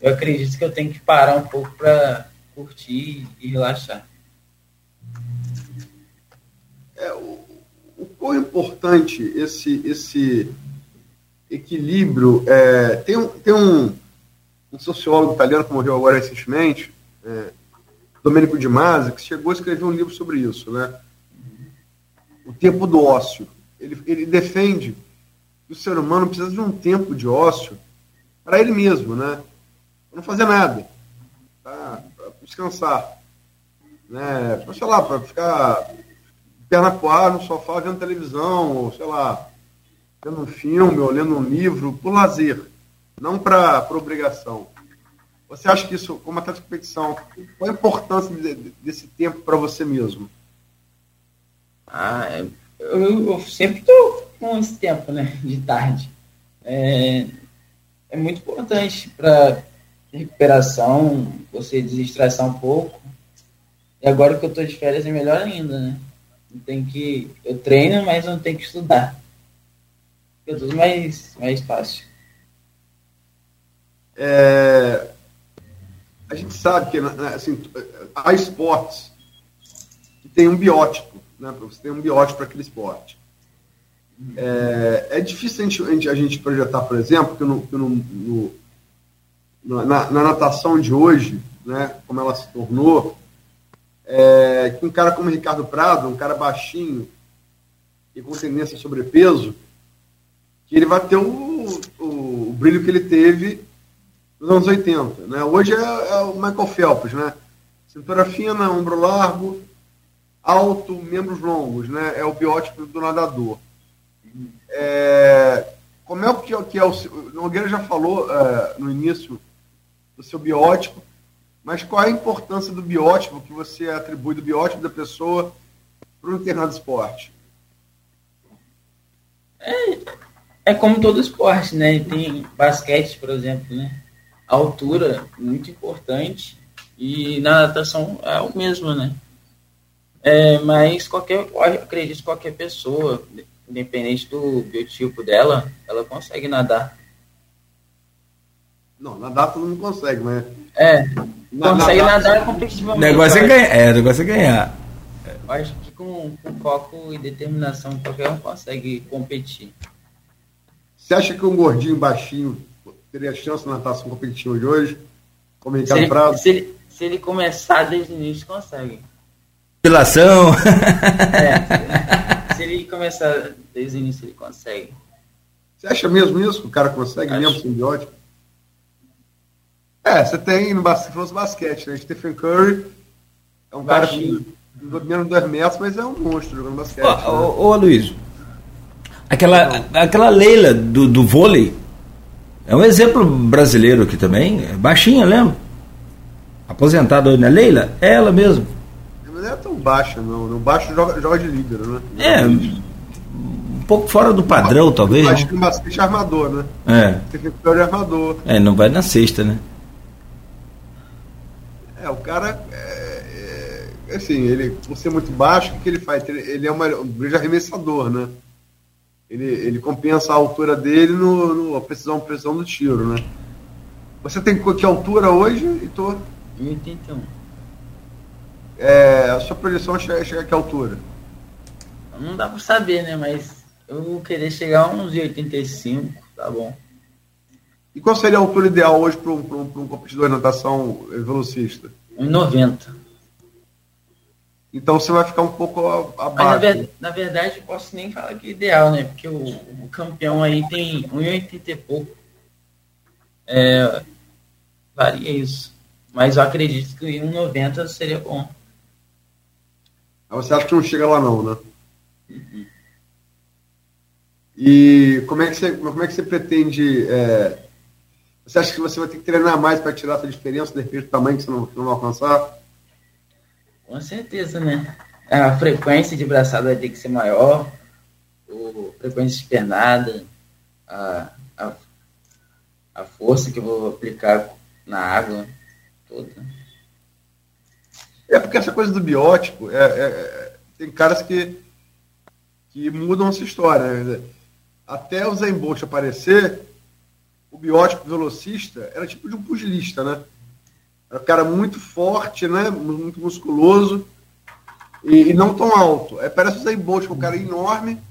Eu acredito que eu tenho que parar um pouco para curtir e relaxar. É, o, o quão importante esse, esse equilíbrio. É, tem um, tem um, um, sociólogo italiano que morreu agora recentemente, é, Domenico Di Masi, que chegou a escrever um livro sobre isso, né? O tempo do ócio. Ele, ele defende que o ser humano precisa de um tempo de ócio para ele mesmo, né? Para não fazer nada, tá? para descansar, né? Pra, sei lá, para ficar perna pro no sofá vendo televisão, ou sei lá, vendo um filme ou lendo um livro por lazer, não para obrigação. Você acha que isso, como atleta de competição, qual a importância de, desse tempo para você mesmo? Ah, eu, eu sempre estou com esse tempo, né, de tarde. É, é muito importante para recuperação, você desestressar um pouco. E agora que eu estou de férias é melhor ainda, né? Tem que eu treino, mas não tenho que estudar. É tudo mais mais fácil. É, a gente sabe que né, assim, há esportes que tem um biótipo, né? Você tem um biótipo para aquele esporte. É, é difícil a gente, a gente, projetar, por exemplo, que, no, que no, no, na, na, natação de hoje, né, como ela se tornou, é, que um cara como Ricardo Prado, um cara baixinho e com tendência a sobrepeso, que ele vai ter o, o, o brilho que ele teve nos anos 80. Né? Hoje é, é, o Michael Phelps, né? Cintura fina, ombro largo, alto, membros longos, né? É o biótipo do nadador. É, como é que, é, que é o Nogueira já falou é, no início do seu biótipo, mas qual é a importância do biótipo que você atribui do biótipo da pessoa para um determinado esporte? É, é como todo esporte, né? Tem basquete, por exemplo, né? A altura muito importante e na natação é o mesmo, né? É, mas qualquer, acredito que qualquer pessoa, independente do biotipo dela, ela consegue nadar. Não, nadar todo mundo consegue, mas. É, consegue nadar, nadar competitivamente. O negócio é ganhar. É, o negócio é ganhar. Eu acho que com, com foco e determinação qualquer um consegue competir. Você acha que um gordinho baixinho teria chance na natação competitiva de hoje? Como Ricardo se Prado? Se ele, se ele começar desde o início, consegue. Depilação. É, se ele começar desde o início, ele consegue. Você acha mesmo isso? Que o cara consegue Acho. mesmo simbiótico? É, você tem no basquete, basquete, né? Stephen Curry é um Baixinho. cara que menos dois metros, mas é um monstro jogando basquete. Ô, né? ô, ô Luiz, aquela, aquela Leila do, do vôlei é um exemplo brasileiro aqui também, é baixinha, lembra? Aposentada hoje, né? Leila? É ela mesmo não é tão baixa, não. O baixo joga, joga de líder, né? É, um pouco fora do padrão, talvez. Acho que bastante armador, né? É. Tem que ter de armador. É, não vai na sexta, né? É, o cara. É, é, assim, ele, por ser muito baixo, o que ele faz? Ele, ele é uma, um grande arremessador, né? Ele, ele compensa a altura dele no, no a precisão, precisão do tiro, né? Você tem que altura hoje, Heitor? 1,81. É, a sua projeção chega, chega a que altura? Não dá pra saber, né? Mas eu vou querer chegar a uns 85, tá bom. E qual seria a altura ideal hoje para um, um, um competidor de natação velocista? 1,90. Então você vai ficar um pouco abaixo. Na, ver, na verdade, posso nem falar que é ideal, né? Porque o, o campeão aí tem 1,80 e pouco. É, varia isso. Mas eu acredito que 1,90 seria bom. Você acha que não chega lá não, né? Uhum. E como é que você, como é que você pretende. É, você acha que você vai ter que treinar mais para tirar essa diferença, de repente, do tamanho que você não, que não vai alcançar? Com certeza, né? A frequência de braçada ter que ser maior, a frequência de pernada, a, a, a força que eu vou aplicar na água toda. É porque essa coisa do biótipo, é, é, é tem caras que, que mudam essa história. Né? Até o Zen Bolt aparecer, o biótipo velocista era tipo de um pugilista, né? Era um cara muito forte, né? Muito musculoso e, e não tão alto. É, parece o Zen Bolt, um cara enorme,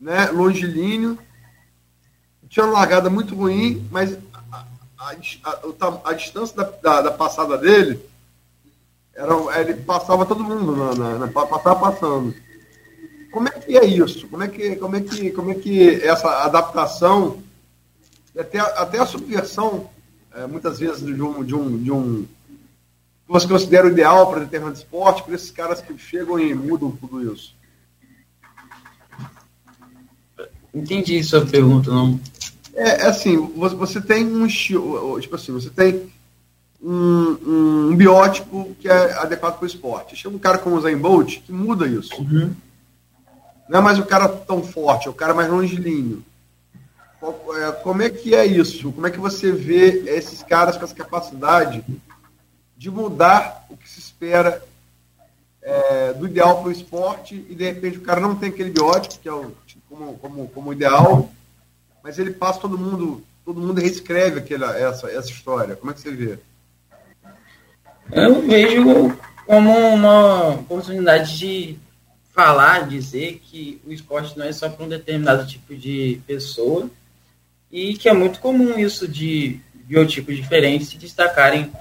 né? Longilíneo. Tinha uma largada muito ruim, mas a, a, a, a distância da, da, da, passada dele era, ele passava todo mundo, na, na, na, passava passando. Como é que é isso? Como é que, como é que, como é que essa adaptação, até, até a subversão é, muitas vezes de um, de um, de um que você considera o ideal para determinado esporte, para esses caras que chegam e mudam tudo isso? Entendi sua pergunta, não. É, é assim, você tem um estilo, tipo assim, você tem um, um biótipo que é adequado para o esporte. Chega um cara como o Zayn Bolt que muda isso. Uhum. Não é mais o cara tão forte, é o cara mais longilíneo. É, como é que é isso? Como é que você vê esses caras com essa capacidade de mudar o que se espera é, do ideal para o esporte e de repente o cara não tem aquele biótipo que é o, como, como, como ideal, mas ele passa todo mundo, todo mundo reescreve aquela, essa, essa história. Como é que você vê? Eu vejo como uma oportunidade de falar, dizer que o esporte não é só para um determinado tipo de pessoa, e que é muito comum isso de biotipos diferentes se destacarem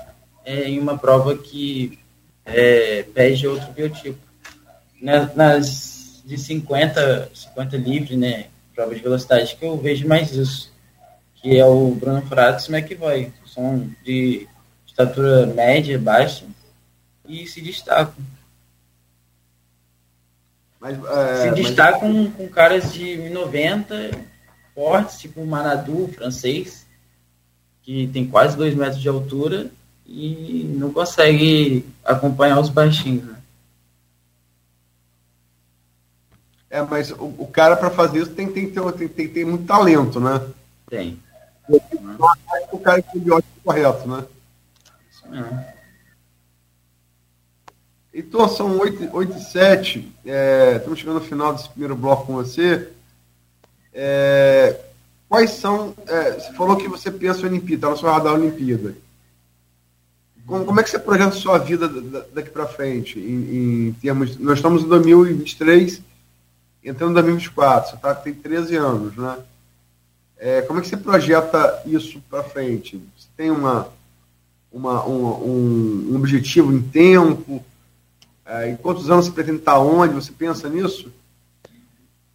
é, em uma prova que é, pede outro biotipo. Nas de 50, 50 livre, né, prova de velocidade, que eu vejo mais isso, que é o Bruno Fratos e McVoy, são de estatura média, baixa, e se destacam. Mas, é, se destacam mas... com caras de 1,90 fortes, tipo o Manadu francês, que tem quase dois metros de altura e não consegue acompanhar os baixinhos. Né? É, mas o, o cara para fazer isso tem, tem, que ter, tem, tem que ter muito talento, né? Tem. O cara tem o biótipo correto, né? Isso mesmo. Então, são 8, 8 e 7. É, estamos chegando no final desse primeiro bloco com você. É, quais são. É, você falou que você pensa em Olimpíada, está na sua radar Olimpíada. Como, como, é que você projeta a sua vida daqui para frente? Em, em, termos, nós estamos em 2023, entrando em 2024, você tá, tem 13 anos, né? É, como é que você projeta isso para frente? Você tem uma, uma, um, um objetivo em tempo? É, em quantos anos você pretende estar onde? Você pensa nisso?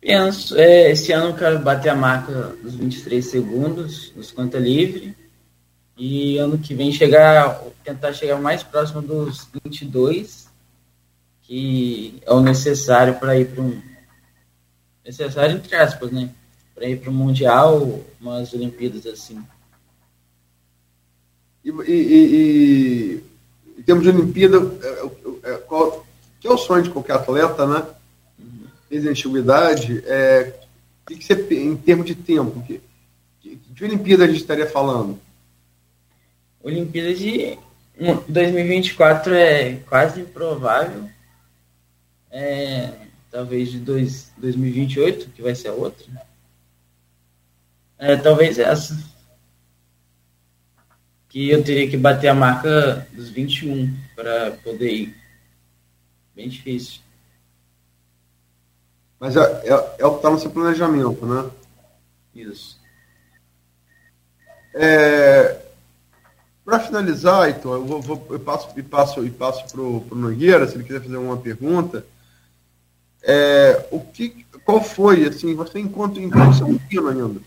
Penso, é, esse ano eu quero bater a marca dos 23 segundos dos 50 livre. E ano que vem chegar, tentar chegar mais próximo dos 22, que é o necessário para ir para um. Necessário entre aspas, né? Para ir para o Mundial, umas Olimpíadas assim. E, e, e, em termos de Olimpíada, é, é, qual, que é o sonho de qualquer atleta, né? Desde a antiguidade, é, que, que você, em termos de tempo, que, que, que Olimpíada a gente estaria falando? Olimpíada de 2024 é quase improvável. É, talvez de dois, 2028, que vai ser a outra. É, talvez essa. Que eu teria que bater a marca dos 21 para poder ir. Bem difícil. Mas é, é, é o que está no seu planejamento, né? Isso. É, para finalizar, então, eu, vou, vou, eu passo e passo e passo para o Nogueira, se ele quiser fazer uma pergunta. É, o que, qual foi, assim, você enquanto, é pequeno ainda,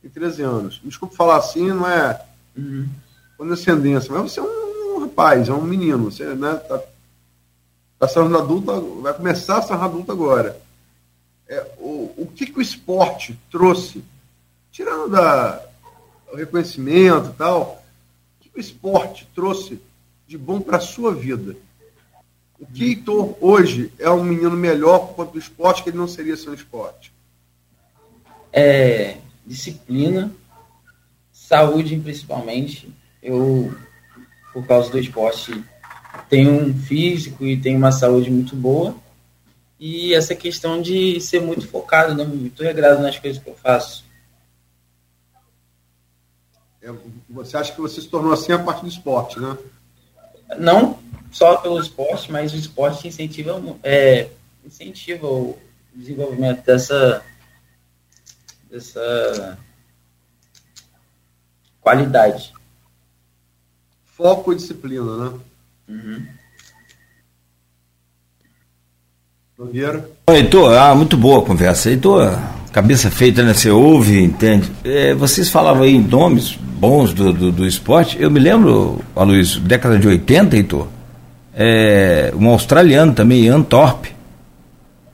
tem 13 anos, desculpa falar assim, não é uhum. condescendência, mas você é um, um, rapaz, é um menino, você né, tá, tá sendo adulto, vai começar a ser adulto agora. É, o, o que, que o esporte trouxe, tirando da, o reconhecimento e tal, o esporte trouxe de bom para a sua vida? O que Heitor hoje é um menino melhor por conta do esporte que ele não seria sem o esporte? É disciplina, saúde principalmente. Eu, por causa do esporte, tenho um físico e tenho uma saúde muito boa. E essa questão de ser muito focado, né? muito regrado nas coisas que eu faço. É, você acha que você se tornou assim a partir do esporte, né? Não só pelo esporte, mas o esporte incentiva, é, incentiva o desenvolvimento dessa, dessa qualidade. Foco e disciplina, né? Uhum. Nogueira? Heitor, ah, muito boa a conversa. Heitor, cabeça feita, né? Você ouve, entende. É, vocês falavam aí nomes bons do, do, do esporte. Eu me lembro, Aloysio, década de 80, Heitor, é, um australiano também, Ian Thorpe.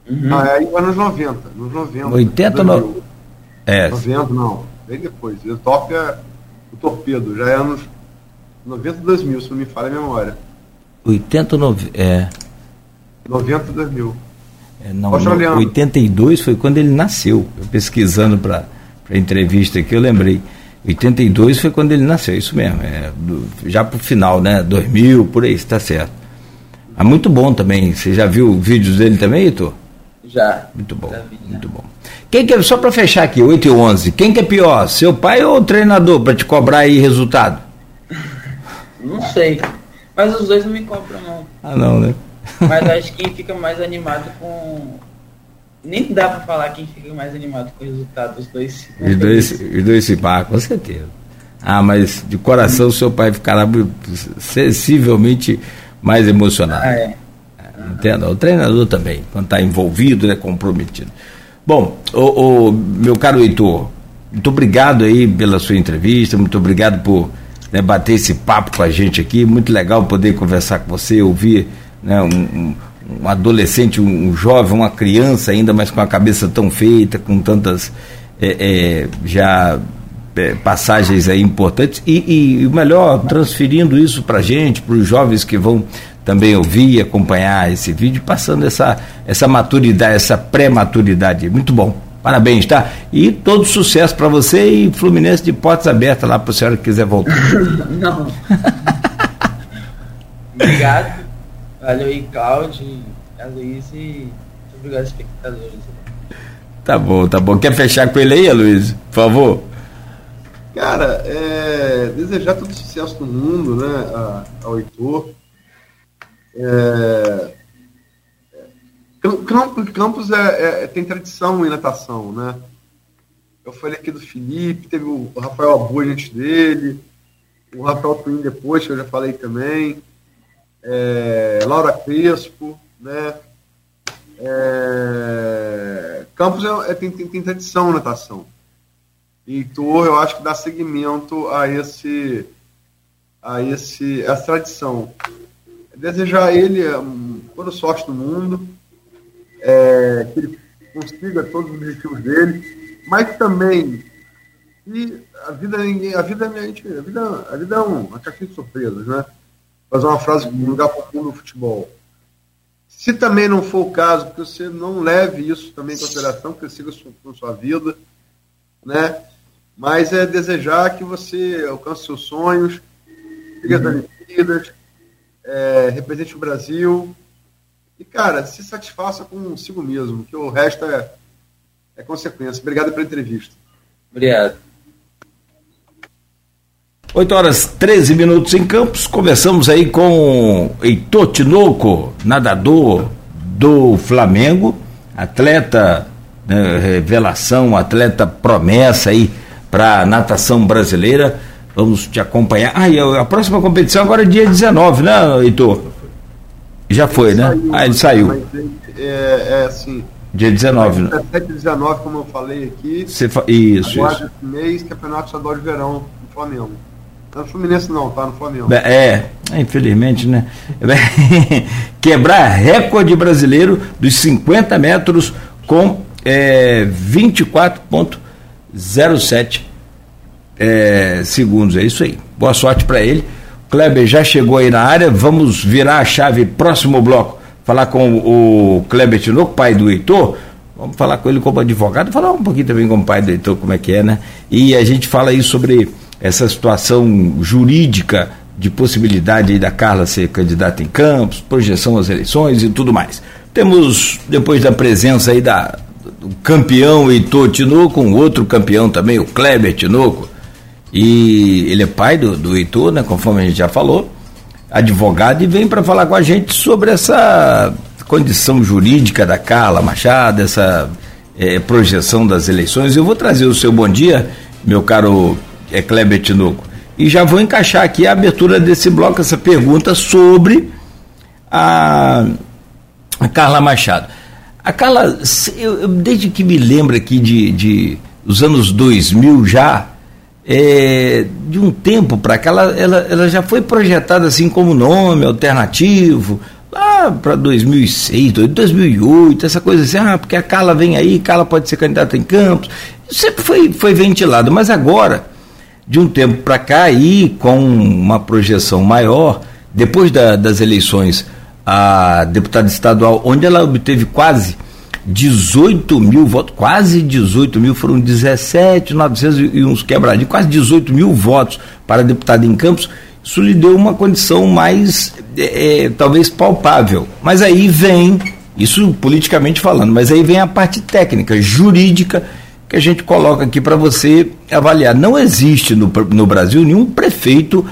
Uhum. Ah, é anos 90, nos 90. 80, no... é. 90, não, bem depois. Ian Thorpe é o torpedo, já é anos 90 2000, se não me falha a memória. 80, 90, é. 90 2000. É, não, 82 foi quando ele nasceu. Eu pesquisando para a entrevista aqui, eu lembrei. 82 foi quando ele nasceu, isso mesmo. É, do, já pro final, né? 2000, por aí, está certo. É muito bom também. Você já viu vídeos dele também, Heitor? Já. Muito bom, muito bom. Quem que é, só para fechar aqui, 8 e 11, quem que é pior, seu pai ou o treinador, para te cobrar aí resultado? Não sei, mas os dois não me cobram não. Ah não, né? Mas acho que quem fica mais animado com. Nem dá pra falar quem fica mais animado com o resultado. Os dois. Os dois, os dois se pá, com certeza. Ah, mas de coração seu pai ficará sensivelmente mais emocionado. Ah, é. Entenda? O treinador também, quando está envolvido, né, comprometido. Bom, o, o, meu caro Heitor, muito obrigado aí pela sua entrevista, muito obrigado por né, bater esse papo com a gente aqui. Muito legal poder conversar com você, ouvir né, um, um adolescente, um, um, jovem, uma criança ainda, mas com a cabeça tão feita, com tantas é, é, já é, passagens aí importantes e, e o melhor, transferindo isso para a gente, para os jovens que vão também ouvir e acompanhar esse vídeo, passando essa, essa maturidade, essa pré-maturidade. Muito bom. Parabéns, tá? E todo sucesso para você e Fluminense de portas abertas lá para a senhora que quiser voltar. Não. Obrigado. Valeu aí, Cláudio, a Luiz e muito obrigado, espectadores. Tá bom, tá bom. Quer fechar com ele aí, Luiz? Por favor. Cara, é, desejar todo sucesso do mundo, né, ao Heitor. É, Campos, Campos é, é, tem tradição em natação, né? Eu falei aqui do Felipe, teve o Rafael Abud antes dele, o Rafael Twin depois, que eu já falei também é, Laura Crespo, né? É, Campos é, é, tem, tem, tem, tradição na natação. E Heitor, eu acho que dá seguimento a esse a esse essa tradição. Desejar a ele um, toda sorte do mundo, é, que ele consiga todos os objetivos dele, mas também e a vida a vida a gente, a vida a vida é um, uma caixinha de surpresas, né? Fazer uma frase um lugar comum no futebol. Se também não for o caso, que você não leve isso também em consideração, que você siga com sua vida, né? Mas é desejar que você alcance seus sonhos, siga uhum. corridas, é, represente o Brasil. E, cara, se satisfaça consigo mesmo, que o resto é, é consequência. Obrigado pela entrevista. Obrigado. 8 horas 13 minutos em Campos. Começamos aí com Heitor Tinoco, nadador do Flamengo, atleta né, revelação, atleta promessa aí para natação brasileira. Vamos te acompanhar. Ah, e a, próxima competição agora é dia 19, né, Heitor? Já foi, ele né? Saiu, ah, ele saiu. É, é assim. Dia 19, né? 17 e 19, como eu falei aqui. Fa... Isso, agora, isso. mês, Campeonato Estadual de Verão no Flamengo. Não é no Fluminense não, tá no Flamengo. É, infelizmente, né? Quebrar recorde brasileiro dos 50 metros com é, 24,07 é, segundos. É isso aí. Boa sorte para ele. Kleber já chegou aí na área. Vamos virar a chave próximo bloco. Falar com o Kleber Tinoco, pai do Heitor. Vamos falar com ele como advogado, falar um pouquinho também como pai do Heitor, como é que é, né? E a gente fala aí sobre essa situação jurídica de possibilidade da Carla ser candidata em Campos, projeção às eleições e tudo mais. Temos, depois da presença aí da, do campeão Heitor Tinoco, um outro campeão também, o Kleber Tinoco, e ele é pai do, do Heitor, né, conforme a gente já falou, advogado, e vem para falar com a gente sobre essa condição jurídica da Carla Machado, essa é, projeção das eleições. Eu vou trazer o seu bom dia, meu caro é Kleber Tinoco. E já vou encaixar aqui a abertura desse bloco, essa pergunta sobre a, a Carla Machado. A Carla, eu, desde que me lembro aqui de, de os anos 2000 já, é, de um tempo para cá, ela, ela, ela já foi projetada assim como nome alternativo, lá para 2006, 2008, essa coisa assim, ah, porque a Carla vem aí, Carla pode ser candidata em Campos, sempre foi, foi ventilado, mas agora de um tempo para cá, aí com uma projeção maior, depois da, das eleições a deputada estadual, onde ela obteve quase 18 mil votos, quase 18 mil, foram 17, 900 e uns quebradinhos, quase 18 mil votos para deputada em Campos, isso lhe deu uma condição mais, é, é, talvez, palpável. Mas aí vem, isso politicamente falando, mas aí vem a parte técnica, jurídica, que a gente coloca aqui para você avaliar. Não existe no, no Brasil nenhum prefeito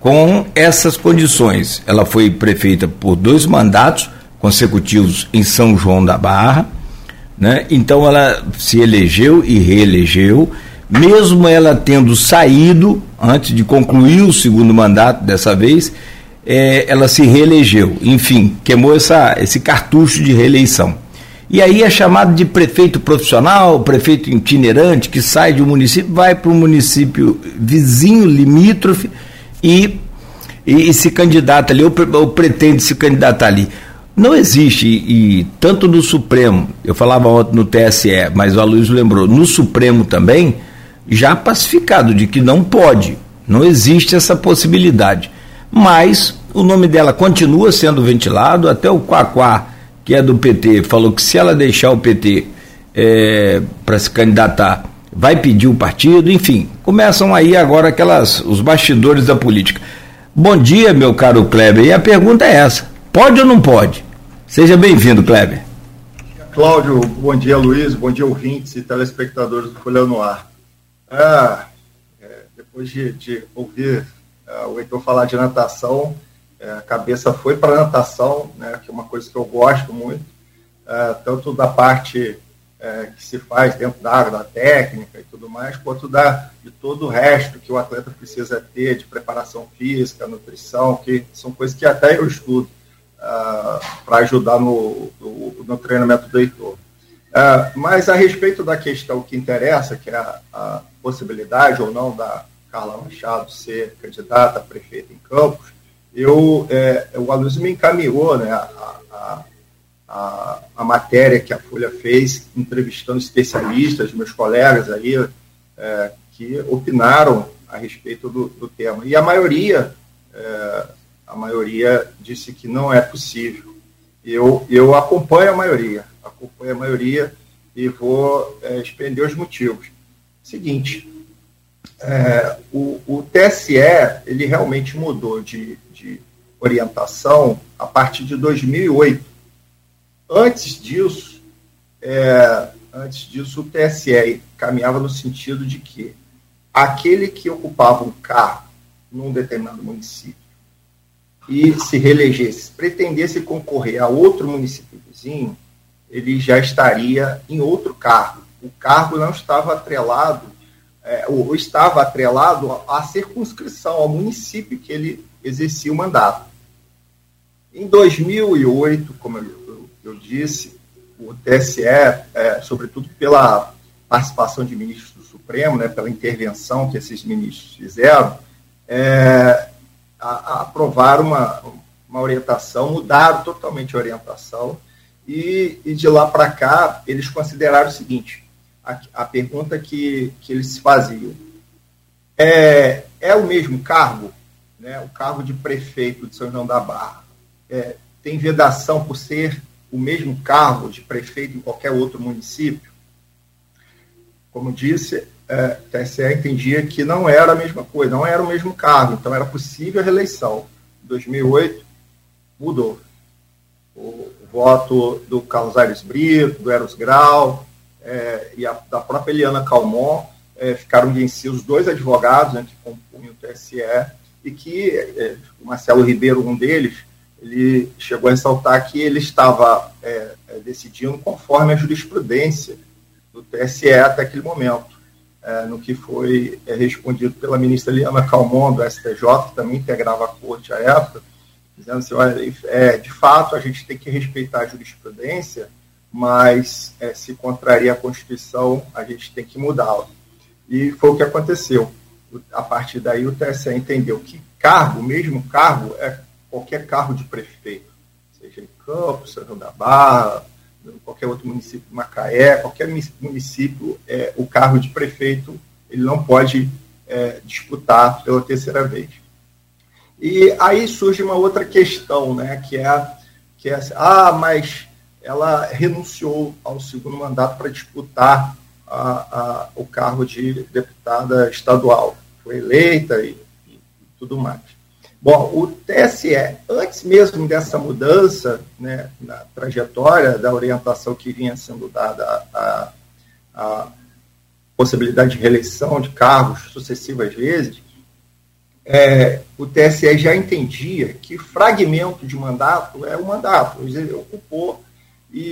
com essas condições. Ela foi prefeita por dois mandatos consecutivos em São João da Barra, né? então ela se elegeu e reelegeu, mesmo ela tendo saído antes de concluir o segundo mandato dessa vez, é, ela se reelegeu. Enfim, queimou essa, esse cartucho de reeleição. E aí é chamado de prefeito profissional, prefeito itinerante, que sai de um município, vai para um município vizinho, limítrofe, e, e, e, se candidata ali, ou, ou pretende se candidatar ali. Não existe, e, e, tanto no Supremo, eu falava ontem no TSE, mas o Aloysio lembrou, no Supremo também, já pacificado de que não pode, não existe essa possibilidade. Mas o nome dela continua sendo ventilado, até o Quaquá que é do PT, falou que se ela deixar o PT é, para se candidatar, vai pedir o partido, enfim, começam aí agora aquelas os bastidores da política. Bom dia, meu caro Kleber. E a pergunta é essa: pode ou não pode? Seja bem-vindo, Kleber. Cláudio, bom dia, Luiz, bom dia, ouvintes e telespectadores do Folha no Ar. Ah, é, depois de, de ouvir uh, o Heitor falar de natação, é, a cabeça foi para a natação, né, que é uma coisa que eu gosto muito, é, tanto da parte é, que se faz dentro da área da técnica e tudo mais, quanto da, de todo o resto que o atleta precisa ter de preparação física, nutrição, que são coisas que até eu estudo uh, para ajudar no, no, no, treinamento do Heitor. Uh, mas a respeito da questão que interessa, que é a, a possibilidade ou não da Carla Machado ser candidata a prefeita em Campos, eu, é, o Aloysio me encaminhou né, a, a, a, matéria que a Folha fez, entrevistando especialistas, meus colegas aí, é, que opinaram a respeito do, do tema. E a maioria, é, a maioria disse que não é possível. Eu, eu acompanho a maioria, acompanho a maioria e vou é, expender os motivos. Seguinte, é, o, o, TSE ele realmente mudou de orientação a partir de 2008. Antes disso, é, antes disso, o TSE caminhava no sentido de que aquele que ocupava um cargo num determinado município e se reelegesse, pretendesse concorrer a outro município vizinho, ele já estaria em outro cargo. O cargo não estava atrelado, é, ou estava atrelado à circunscrição, ao município que ele exercia o mandato. Em 2008, como eu, eu, disse, o TSE, é, sobretudo pela participação de ministros do Supremo, né, pela intervenção que esses ministros fizeram, é, a, a aprovaram uma, uma orientação, mudaram totalmente a orientação, e, e de lá para cá eles consideraram o seguinte: a, a pergunta que, que eles faziam é, é o mesmo cargo, né, o cargo de prefeito de São João da Barra, é, tem vedação por ser o mesmo cargo de prefeito em qualquer outro município? Como disse, é, o TSE entendia que não era a mesma coisa, não era o mesmo cargo, então era possível a reeleição. Em 2008, mudou. O voto do Carlos Aires Brito, do Eros Grau é, e a, da própria Eliana Calmon é, ficaram vencidos os dois advogados né, que compunham o TSE e que é, o Marcelo Ribeiro, um deles, ele chegou a ressaltar que ele estava é, é, decidindo conforme a jurisprudência do TSE até aquele momento, é, no que foi é, respondido pela ministra Liana Calmon, do STJ, que também integrava a corte à época, dizendo assim, olha, é, de fato a gente tem que respeitar a jurisprudência, mas é, se contraria a Constituição, a gente tem que mudá-la. E foi o que aconteceu. A partir daí o TSE entendeu que cargo, mesmo cargo, é qualquer cargo de prefeito, seja em Campos, Barra, qualquer outro município Macaé, qualquer município, é, o cargo de prefeito ele não pode é, disputar pela terceira vez. E aí surge uma outra questão, né, que é, que é assim, ah, mas ela renunciou ao segundo mandato para disputar a, a, o cargo de deputada estadual. Foi eleita e, e tudo mais. Bom, o TSE, antes mesmo dessa mudança né, na trajetória da orientação que vinha sendo dada a possibilidade de reeleição de cargos sucessivas vezes, é, o TSE já entendia que fragmento de mandato é um mandato, ele ocupou, e,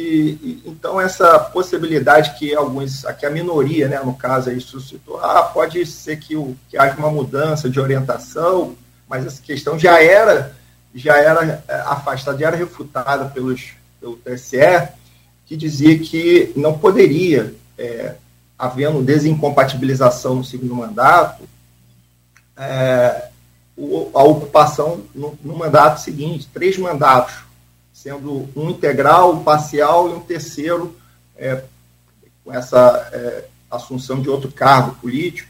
e, então essa possibilidade que alguns, aqui a minoria, né, no caso aí suscitou, ah, pode ser que, o, que haja uma mudança de orientação, mas essa questão já era já era é, afastada, já era refutada pelos, pelo TSE, que dizia que não poderia, é, havendo desincompatibilização no segundo mandato, é, a ocupação no, no, mandato seguinte, três mandatos, sendo um integral, um parcial e um terceiro é, com essa é, assunção de outro cargo político,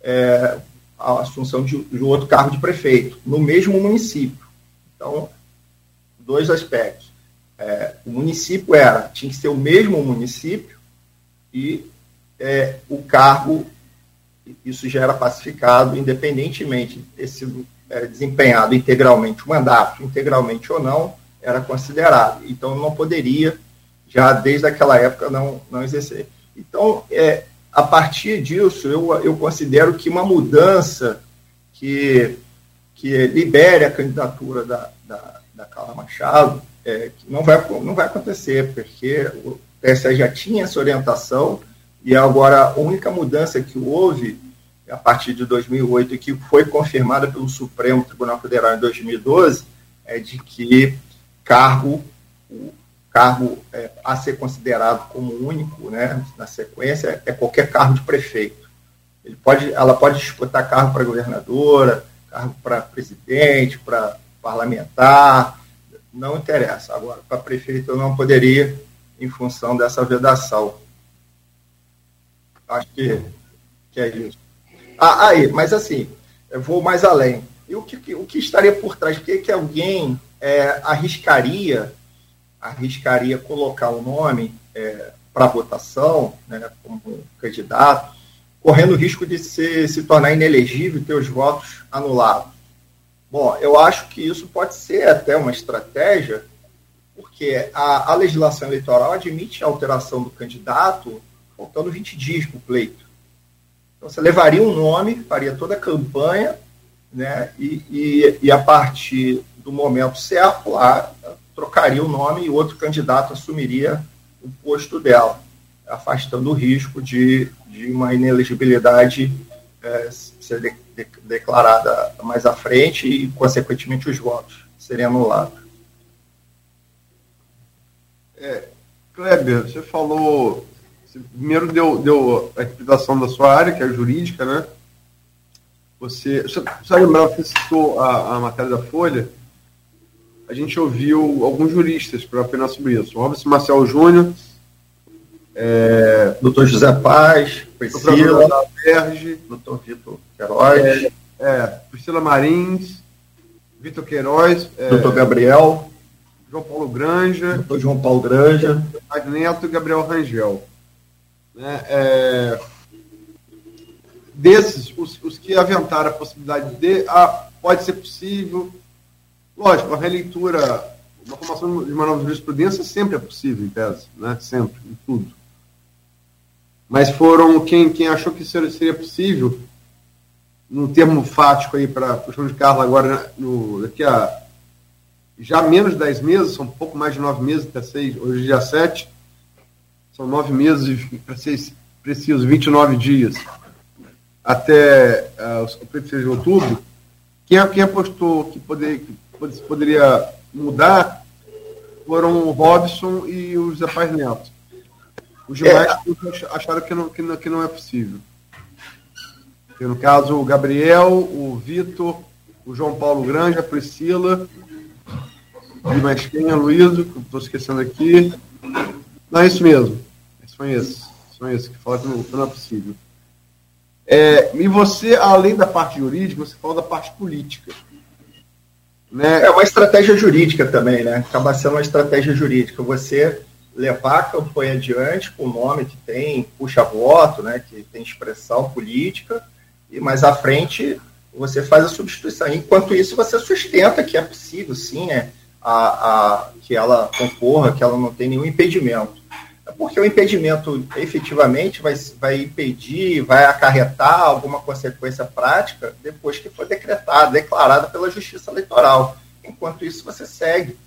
é, a assunção de, de outro cargo de prefeito, no mesmo município. Então, dois aspectos. É, o município era, tinha que ser o mesmo município e é, o cargo, isso já era pacificado, independentemente de ter sido é, desempenhado integralmente o mandato, integralmente ou não, era considerado. Então, não poderia, já desde aquela época, não, não exercer. Então, é, a partir disso, eu, eu considero que uma mudança que, que libere a candidatura da, da, da Carla Machado é, não, vai, não vai acontecer, porque o TSE já tinha essa orientação e agora a única mudança que houve a partir de 2008 e que foi confirmada pelo Supremo Tribunal Federal em 2012 é de que cargo cargo é, a ser considerado como único, né, na sequência, é qualquer cargo de prefeito. Ele pode, ela pode disputar cargo para governadora, cargo para presidente, para parlamentar, não interessa. Agora, para prefeito eu não poderia, em função dessa vedação. Acho que, que é isso. Ah, aí, mas assim, eu vou mais além. E o que, o que estaria por trás? Por que, que alguém é, arriscaria arriscaria colocar o nome é, para votação, né, como candidato, correndo o risco de se, se tornar inelegível e ter os votos anulados. Bom, eu acho que isso pode ser até uma estratégia, porque a, a legislação eleitoral admite a alteração do candidato faltando 20 dias para o pleito. Então, você levaria um nome, faria toda a campanha, né, e, e, e a partir do momento certo, lá, trocaria o nome e outro candidato assumiria o posto dela, afastando o risco de, de uma inelegibilidade é, ser de, de, declarada mais à frente e, consequentemente, os votos serem anulados. É, Kleber, você falou, você primeiro deu, deu a interpretação da sua área, que é jurídica, né? Você, você precisa lembrar, você citou a, a matéria da Folha, a gente ouviu alguns juristas para opinar sobre isso. O Robson Marcel Júnior, é, doutor José Paz, Priscila, Berge, doutor Vitor Queiroz, é, é, Priscila Marins, Vitor Queiroz, é, doutor Gabriel, João Paulo Granja, doutor João Paulo Granja, Neto e Gabriel Rangel. Né, é, desses, os, os que aventaram a possibilidade de, ah, pode ser possível, Lógico, a releitura, uma formação de uma nova jurisprudência sempre é possível, em tese, né? sempre, em tudo. Mas foram quem, quem achou que isso seria possível, no termo fático aí para o de Carlos agora, né, no, daqui a já menos de 10 meses, são um pouco mais de 9 meses, até 6, hoje é dia 7, são 9 meses, para ser preciso, 29 dias, até uh, o 1 de outubro, quem, quem apostou que, poder, que poderia mudar foram o Robson e o José Paz Neto. Os demais é. acharam que não, que, não, que não é possível. E no caso, o Gabriel, o Vitor, o João Paulo Grande, a Priscila, e mais quem? A Luísa, que estou esquecendo aqui. Não, é isso mesmo. São esses. São esses que falam que não, que não é possível. É, e você, além da parte jurídica, você fala da parte política. Né? É uma estratégia jurídica também, né? Acaba sendo uma estratégia jurídica. Você levar a campanha adiante com o nome que tem puxa-voto, né? que tem expressão política, e mais à frente você faz a substituição. Enquanto isso, você sustenta que é possível, sim, né? a, a, que ela concorra, que ela não tem nenhum impedimento. É porque o impedimento efetivamente vai, vai impedir, vai acarretar alguma consequência prática depois que for decretada, declarada pela Justiça Eleitoral. Enquanto isso, você segue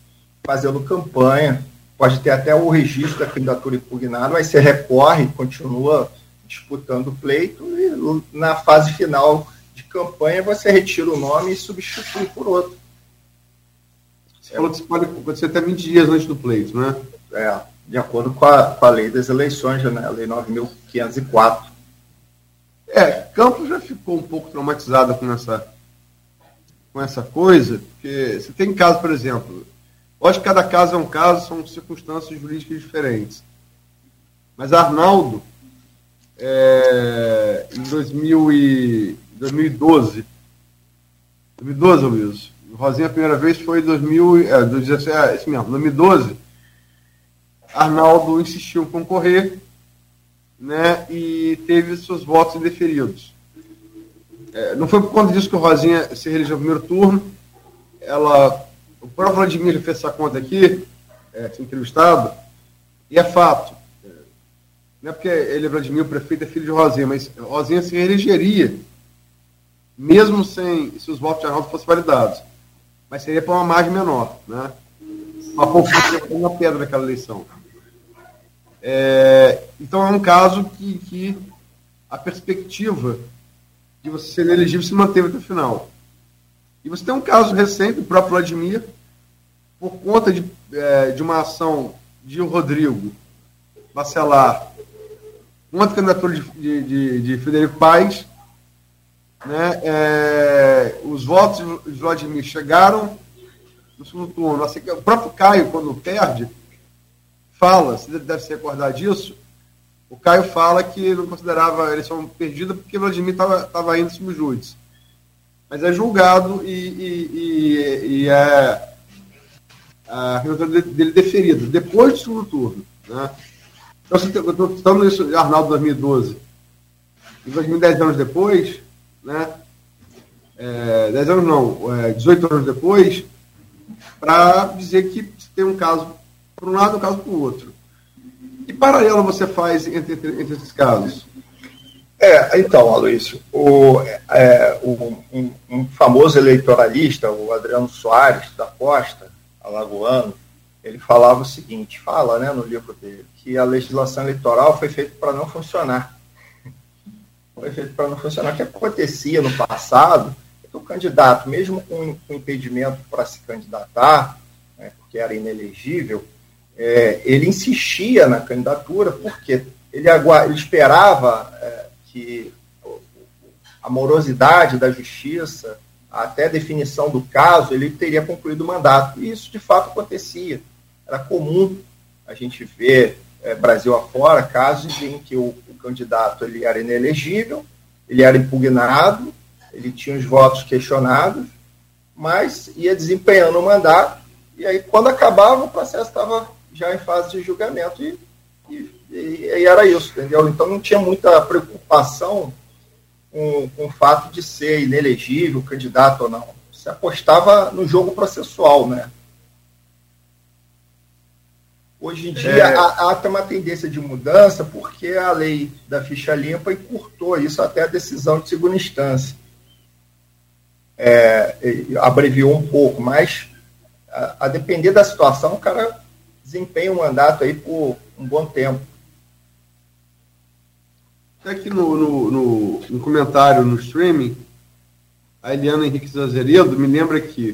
fazendo campanha, pode ter até o registro da candidatura impugnada, mas você recorre, continua disputando o pleito e na fase final de campanha você retira o nome e substitui por outro. Você falou que isso pode acontecer até 20 dias antes do pleito, né? É de acordo com a, com a lei das eleições, né, a lei 9.504. É, Campos já ficou um pouco traumatizada com essa, com essa coisa, porque você tem caso, por exemplo, lógico que cada caso é um caso, são circunstâncias jurídicas diferentes. Mas Arnaldo, é, em 2000 e, 2012, 2012, Luiz, Rosinha a primeira vez foi em 2000, é, 2017, é, esse mesmo, 2012, Arnaldo insistiu em concorrer né, e teve seus votos indeferidos. É, não foi por conta disso que o Rosinha se reelegeu no primeiro turno. Ela, o próprio Vladimir já fez essa conta aqui, é, entrevistado, e é fato. É, não é porque ele é Vladimir, o prefeito é filho de Rosinha, mas Rosinha se reelegeria, mesmo sem se os votos de Arnaldo fossem validados. Mas seria para uma margem menor. Né? Uma uma pedra naquela eleição. É, então é um caso que, que a perspectiva de você ser elegível se manteve até o final. E você tem um caso recente, o próprio Vladimir, por conta de, é, de uma ação de Rodrigo Bacelar contra a candidatura de, de, de, de Frederico Paes, né, é, os votos de Vladimir chegaram no segundo turno. Assim, o próprio Caio, quando perde, fala, você deve se recordar disso, o Caio fala que não considerava a eleição perdida porque Vladimir estava indo subjúdice. Mas é julgado e, e, e, e é a candidatura dele deferida, depois do segundo turno. Né? Então, eu estou citando isso de Arnaldo 2012. em 2010 anos depois, né? É, 10 anos não, é, 18 anos depois, para dizer que tem um caso para um lado um caso para o outro. Que paralelo você faz entre, entre, entre esses casos? É, então, Aloysio, o, é, o, um, um, famoso eleitoralista, o Adriano Soares da Costa, alagoano, ele falava o seguinte, fala né, no livro dele, que a legislação eleitoral foi feita para não funcionar. Foi feita para não funcionar. O que acontecia no passado que o candidato, mesmo com, com impedimento para se candidatar, né, porque era inelegível, é, ele insistia na candidatura porque ele, ele esperava é, que a morosidade da justiça, até a definição do caso, ele teria concluído o mandato. E isso, de fato, acontecia. Era comum a gente ver, é, Brasil afora, casos em que o, o candidato ele era inelegível, ele era impugnado, ele tinha os votos questionados, mas ia desempenhando o mandato, e aí, quando acabava, o processo estava já em fase de julgamento. E, e, e, era isso, entendeu? Então não tinha muita preocupação com, com o fato de ser inelegível, candidato ou não. Se apostava no jogo processual, né? Hoje em dia é... há, há uma tendência de mudança porque a lei da ficha limpa encurtou isso até a decisão de segunda instância. É, abreviou um pouco, mas a, a, depender da situação, o cara desempenha um mandato aí por um bom tempo. Aqui no, no, no, no comentário no streaming, a Eliana Henrique Zazeredo me lembra que,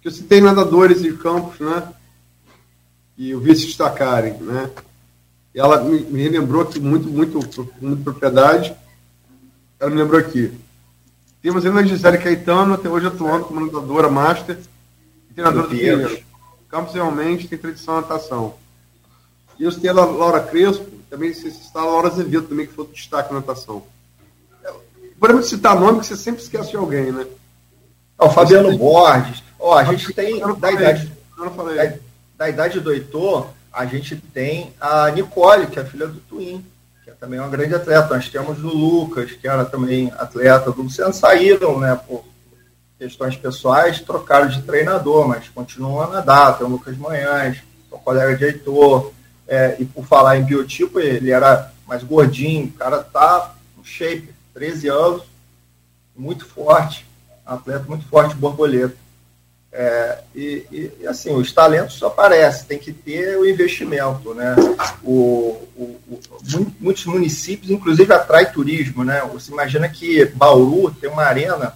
que eu citei nadadores de campos, né? E eu vi se destacarem, né? E ela me, me relembrou que muito, muito, muito propriedade. Ela me lembrou aqui. Temos ainda a Gisele Caetano, até hoje atuando como nadadora master e treinadora do Pinheiro. Campos realmente tem tradição na natação. E eu tenho a Laura Crespo, também se está a Laura Azevedo, também, que foi destaque na natação. Podemos citar nome que você sempre esquece de alguém, né? o Fabiano tem... Borges. Ó, a gente tem, da idade, da, da, idade do Heitor, a gente tem a Nicole, que é a filha do Twin, é também uma grande atleta. Nós temos o Lucas, que era também atleta do Luciano, saíram, né, por questões pessoais, trocaram de treinador, mas continuam a nadar. Tem o Lucas Manhães, o colega de Heitor. É, e por falar em biotipo, ele era mais gordinho, o cara tá no shape, 13 anos, muito forte, atleta muito forte, borboleta. É, e, e, assim, os talentos só aparecem, tem que ter o investimento, né? O, o, o, muitos municípios, inclusive, atrai turismo, né? Você imagina que Bauru tem uma arena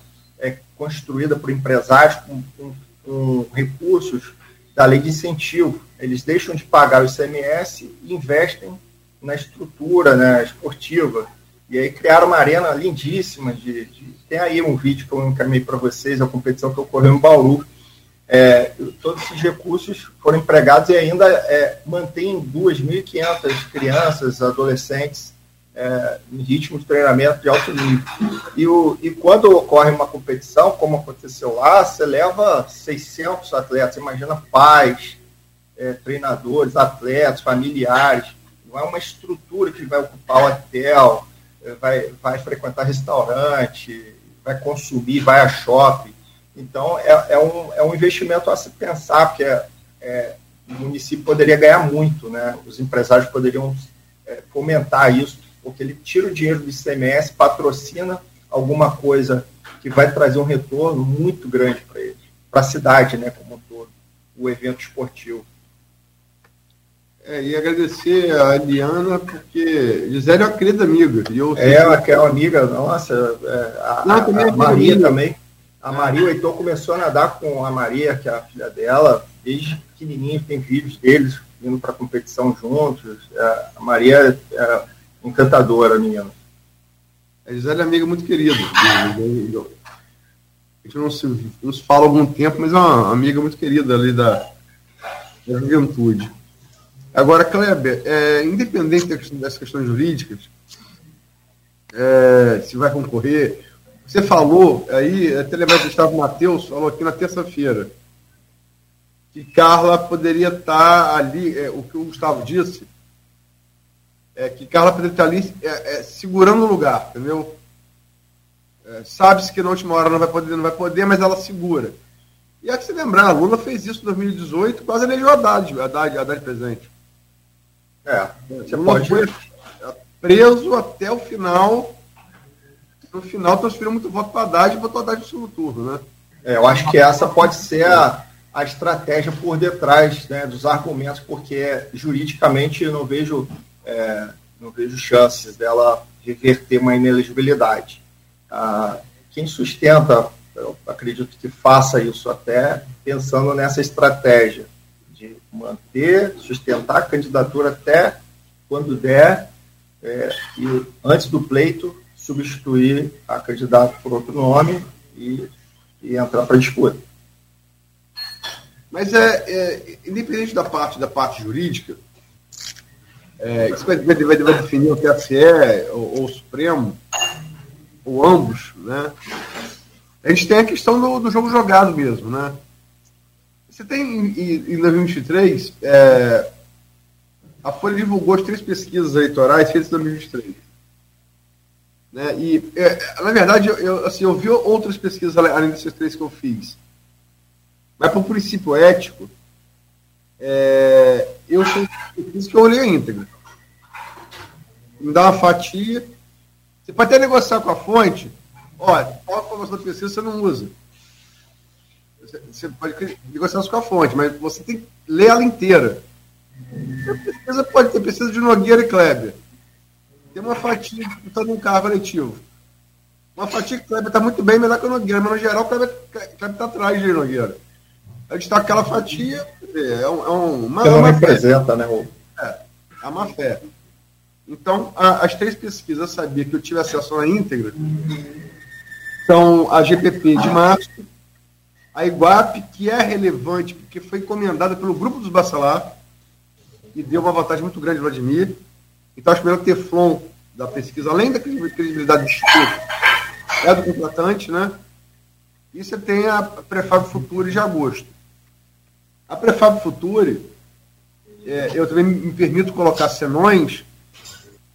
construída por empresários com, com, com recursos da lei de incentivo. Eles deixam de pagar o ICMS e investem na estrutura né, esportiva. E aí criaram uma arena lindíssima. De, de tem aí um vídeo que eu encaminhei para vocês, a competição que ocorreu em Bauru. É, todos esses recursos foram empregados e ainda é, mantém 2.500 crianças, adolescentes é, em ritmo de treinamento de alto nível. E, o, e quando ocorre uma competição, como aconteceu lá, você leva 600 atletas, imagina pais, é, treinadores, atletas, familiares. Não é uma estrutura que vai ocupar o hotel, é, vai, vai frequentar restaurante, vai consumir, vai a shopping. Então, é, é, um, é um investimento a se pensar, porque é, é, o município poderia ganhar muito, né? os empresários poderiam é, fomentar isso porque ele tira o dinheiro do ICMS, patrocina alguma coisa que vai trazer um retorno muito grande para ele, para a cidade, né, como um todo, o evento esportivo. É, e agradecer a Eliana, porque Gisele é uma querida amiga. E eu é, ela que é uma amiga, nossa, é, a, Não, a, a, a Maria também. A Maria, o Heitor começou a nadar com a Maria, que é a filha dela, desde pequenininho, tem vídeos deles indo para competição juntos. É, a Maria é, encantadora, menina. A Gisele é amiga muito querida. A gente não se, não se fala há algum tempo, mas é uma amiga muito querida ali da, da juventude. Agora, Kleber, é, independente das questões jurídicas, é, se vai concorrer, você falou aí, até lembrar Gustavo Matheus falou aqui na terça-feira, que Carla poderia estar ali, é, o que o Gustavo disse, é que Carla Pedro está ali é, é, segurando o lugar, entendeu? É, Sabe-se que na última hora não vai poder, não vai poder, mas ela segura. E é que se lembrar, Lula fez isso em 2018, quase elegeu Haddad, Haddad, Haddad presente. É, você Lula pode... foi preso até o final. No final transferiu muito voto para Haddad e votou Haddad no segundo turno, né? É, eu acho que essa pode ser a, a estratégia por detrás né, dos argumentos, porque juridicamente eu não vejo, é, não vejo chances dela reverter uma inelegibilidade. Ah, quem sustenta, eu acredito que faça isso até pensando nessa estratégia de manter, sustentar a candidatura até quando der, é, e antes do pleito, substituir a candidata por outro nome e, e entrar para a disputa. Mas é, é, independente da parte da parte jurídica, é, isso vai, vai, vai, definir o TSE ou, ou o Supremo, ou ambos, né? A gente tem a questão do, do jogo jogado mesmo, né? Você tem em, em 2023, é, a Folha divulgou as três pesquisas eleitorais feitas em 2023. Né? E, é, na verdade, eu, assim, eu vi outras pesquisas além dessas três que eu fiz. Mas, por princípio ético, é, eu fiz que eu olhei a íntegra. Me dá uma fatia. Você pode até negociar com a fonte. Olha, qual a informação da pesquisa você não usa? Você pode negociar com a fonte, mas você tem que ler ela inteira. A pesquisa pode ter pesquisa de Nogueira e Kleber. Tem uma fatia disputando um carro eletivo. Uma fatia que Kleber está muito bem, melhor que o Nogueira, mas no geral o Kleber está atrás de Nogueira. A gente está aquela fatia, é, um, é uma. Você não uma representa, fé. né? É, é uma fé. Então, a, as três pesquisas sabia que eu tive acesso à íntegra. Então, a GPP de março, a Iguape, que é relevante, porque foi encomendada pelo grupo dos Bacelar, e deu uma vantagem muito grande ao Vladimir. Então, acho que o Teflon da pesquisa, além da credibilidade do Instituto, é do contratante, né? E você tem a Prefab Future de agosto. A Prefab Future, é, eu também me permito colocar senões,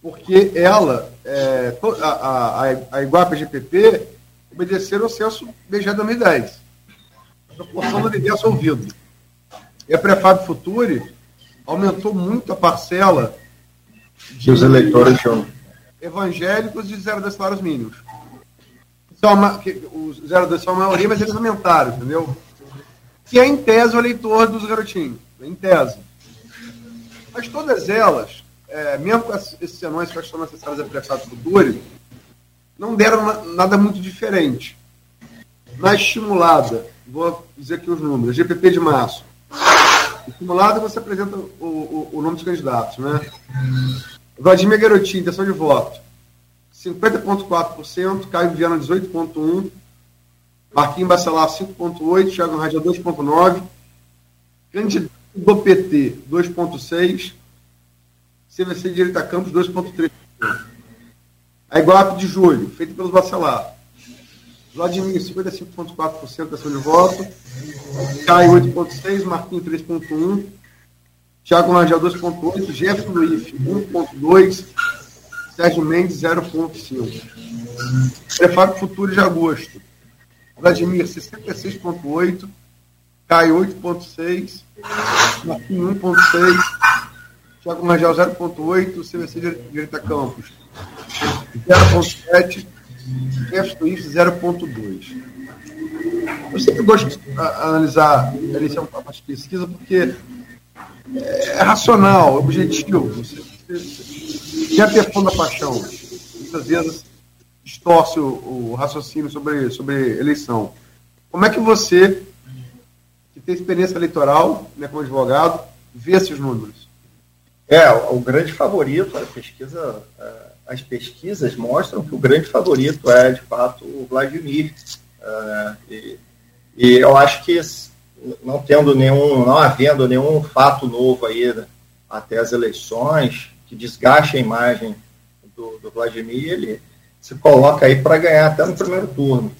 porque ela, é, a, a, a Iguapa GPP, obedeceram ao censo BG 2010 proporção do universo ouvido. E a Prefab Future aumentou muito a parcela de os eleitores evangélicos de 0 a 2 salários mínimos. São uma, que, os 0 a 2 são a maioria, mas eles aumentaram, entendeu? Que é, em tese, o eleitor dos garotinhos. Em tese. Mas todas elas, é, mesmo com esses senões que são necessários a Prefab Future, não deram nada muito diferente. Na estimulada vou dizer aqui os números. GPP de março. Estimulado, você apresenta o, o, o nome dos candidatos, né? Vladimir Garotinho, intenção de voto. 50,4%, Caio Viana 18,1%, Marquinhos Bacelar 5,8%, Thiago Rádia 2,9%, candidato do PT 2,6%, CVC Direita Campos 2,3%. A Iguape de julho, feito pelos Bacelar, Vladimir, 55,4% da de voto. Caio, 8,6%. Marquinhos, 3,1%. Thiago Rangel, 2,8%. Jefferson Luiz, 1,2%. Sérgio Mendes, 0,5%. Prefário Futuro de agosto. Vladimir, 66,8%. Caio, 8,6%. Marquinhos, 1,6%. Thiago Rangel, 0,8%. CVC Direita Campos, 0,7%. Swift 0.2. Eu sempre gosto de analisar a eleição para de pesquisa porque é racional, é objetivo. Você, você, já ter fundo da paixão. Muitas vezes distorce o, o, raciocínio sobre, sobre eleição. Como é que você, que tem experiência eleitoral né, como advogado, vê esses números? É, o grande favorito, a pesquisa. É as pesquisas mostram que o grande favorito é, de fato, o Vladimir. Uh, e, e, eu acho que, não tendo nenhum, não havendo nenhum fato novo aí né, até as eleições que desgaste a imagem do, do Vladimir, ele se coloca aí para ganhar até no primeiro turno.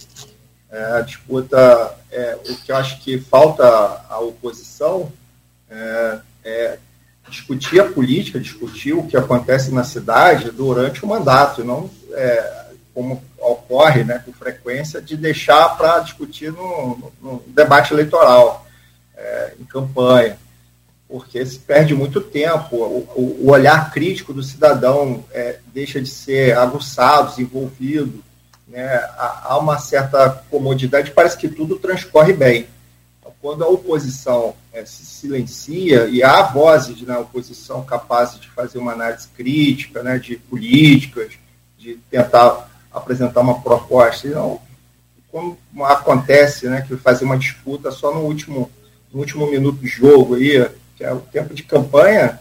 É, a disputa, é, o que eu acho que falta à oposição é, é discutir a política, discutir o que acontece na cidade durante o mandato, e não é, como ocorre né, com frequência, de deixar para discutir no, no, debate eleitoral, é, em campanha, porque se perde muito tempo, o, o olhar crítico do cidadão é, deixa de ser aguçado, desenvolvido, né, há uma certa comodidade, parece que tudo transcorre bem. Então, quando a oposição é, se silencia e há vozes na oposição capazes de fazer uma análise crítica, né, de políticas, de tentar apresentar uma proposta, e não como acontece, né, que fazer uma disputa só no último, no último minuto do jogo aí, que é o tempo de campanha,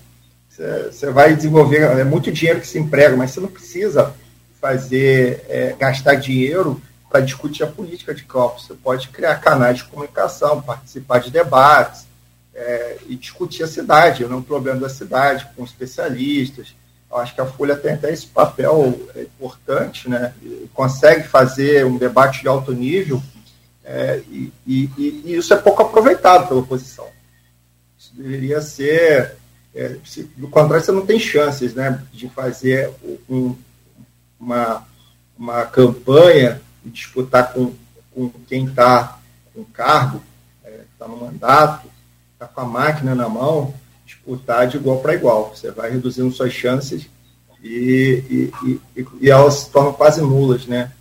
você vai desenvolver, é muito dinheiro que se emprega, mas você não precisa fazer, é, gastar dinheiro para discutir a política de campo. Você pode criar canais de comunicação, participar de debates é, e discutir a cidade, né, o problema da cidade com especialistas, eu acho que a Folha tem até esse papel é, importante, né? consegue fazer um debate de alto nível é, e, e, e, isso é pouco aproveitado pela oposição. Isso deveria ser. É, se, do contrário, você não tem chances né, de fazer um, uma, uma campanha e disputar com, com quem está com cargo, está é, no mandato, está com a máquina na mão, disputar de igual para igual. Você vai reduzindo suas chances e, e, e, e, elas se tornam quase nulas, né?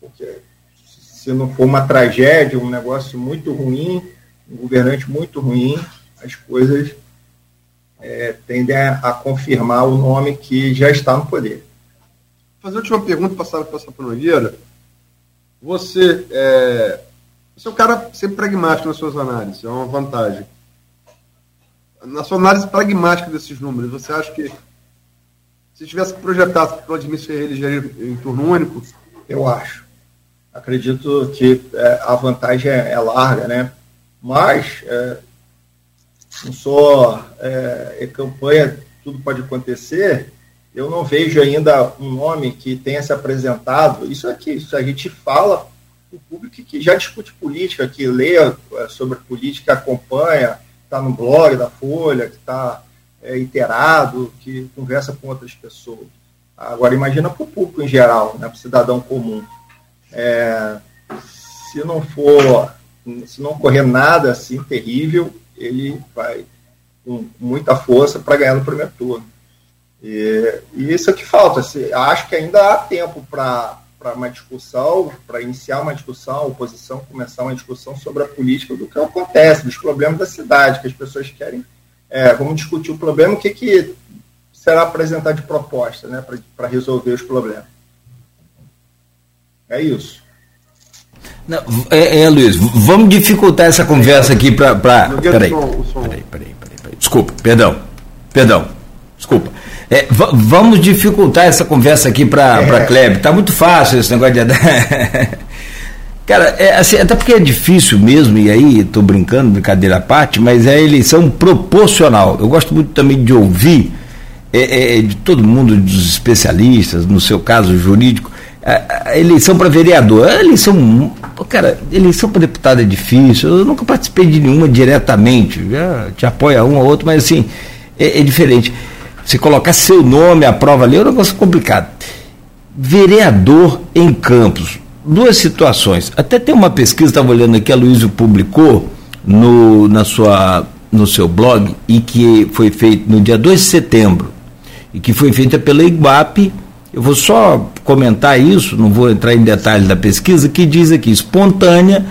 Porque se não for uma tragédia, um negócio muito ruim, um governante muito ruim, as coisas é, tendem a, a, confirmar o nome que já está no poder. Vou fazer a última pergunta, passar para a Nogueira. Você é, você é um cara sempre pragmático nas suas análises, é uma vantagem na sua análise pragmática desses números, você acha que se tivesse que projetar o Vladimir Ferreira eleger em turno único? Eu acho. Acredito que é, a vantagem é, é, larga, né? Mas é, não só é, campanha, tudo pode acontecer. Eu não vejo ainda um nome que tenha se apresentado. Isso aqui, isso a gente fala o público que já discute política, que lê é, sobre política, acompanha, está no blog da Folha, que está é, inteirado, que conversa com outras pessoas. Agora, imagina para o público em geral, né, para o cidadão comum. É, se não for, se não ocorrer nada assim terrível, ele vai com muita força para ganhar no primeiro turno. E, e isso é que falta. Acho que ainda há tempo para para uma discussão, para iniciar uma discussão, a oposição começar uma discussão sobre a política do que acontece, dos problemas da cidade, que as pessoas querem. É, vamos discutir o problema, o que, que será apresentado de proposta né, para resolver os problemas. É isso. Não, é, é, Luiz, vamos dificultar essa conversa aqui para. Pra... Peraí, peraí, peraí, peraí, Desculpa, perdão. Perdão. Desculpa. É, vamos dificultar essa conversa aqui para é. Kleber. Tá muito fácil esse negócio de. Cara, é, assim, até porque é difícil mesmo, e aí estou brincando, brincadeira à parte, mas é a eleição proporcional. Eu gosto muito também de ouvir é, é, de todo mundo, dos especialistas, no seu caso jurídico, a, a eleição para vereador. A eleição, cara, eleição para deputado é difícil. Eu nunca participei de nenhuma diretamente. Já te apoia um ou outro, mas assim, é, é diferente. Se colocar seu nome à prova ali é um negócio complicado. Vereador em Campos. Duas situações. Até tem uma pesquisa, estava olhando aqui, a Luísa publicou no, na sua, no seu blog, e que foi feita no dia 2 de setembro, e que foi feita pela IGBAP. Eu vou só comentar isso, não vou entrar em detalhes da pesquisa, que diz aqui, espontânea,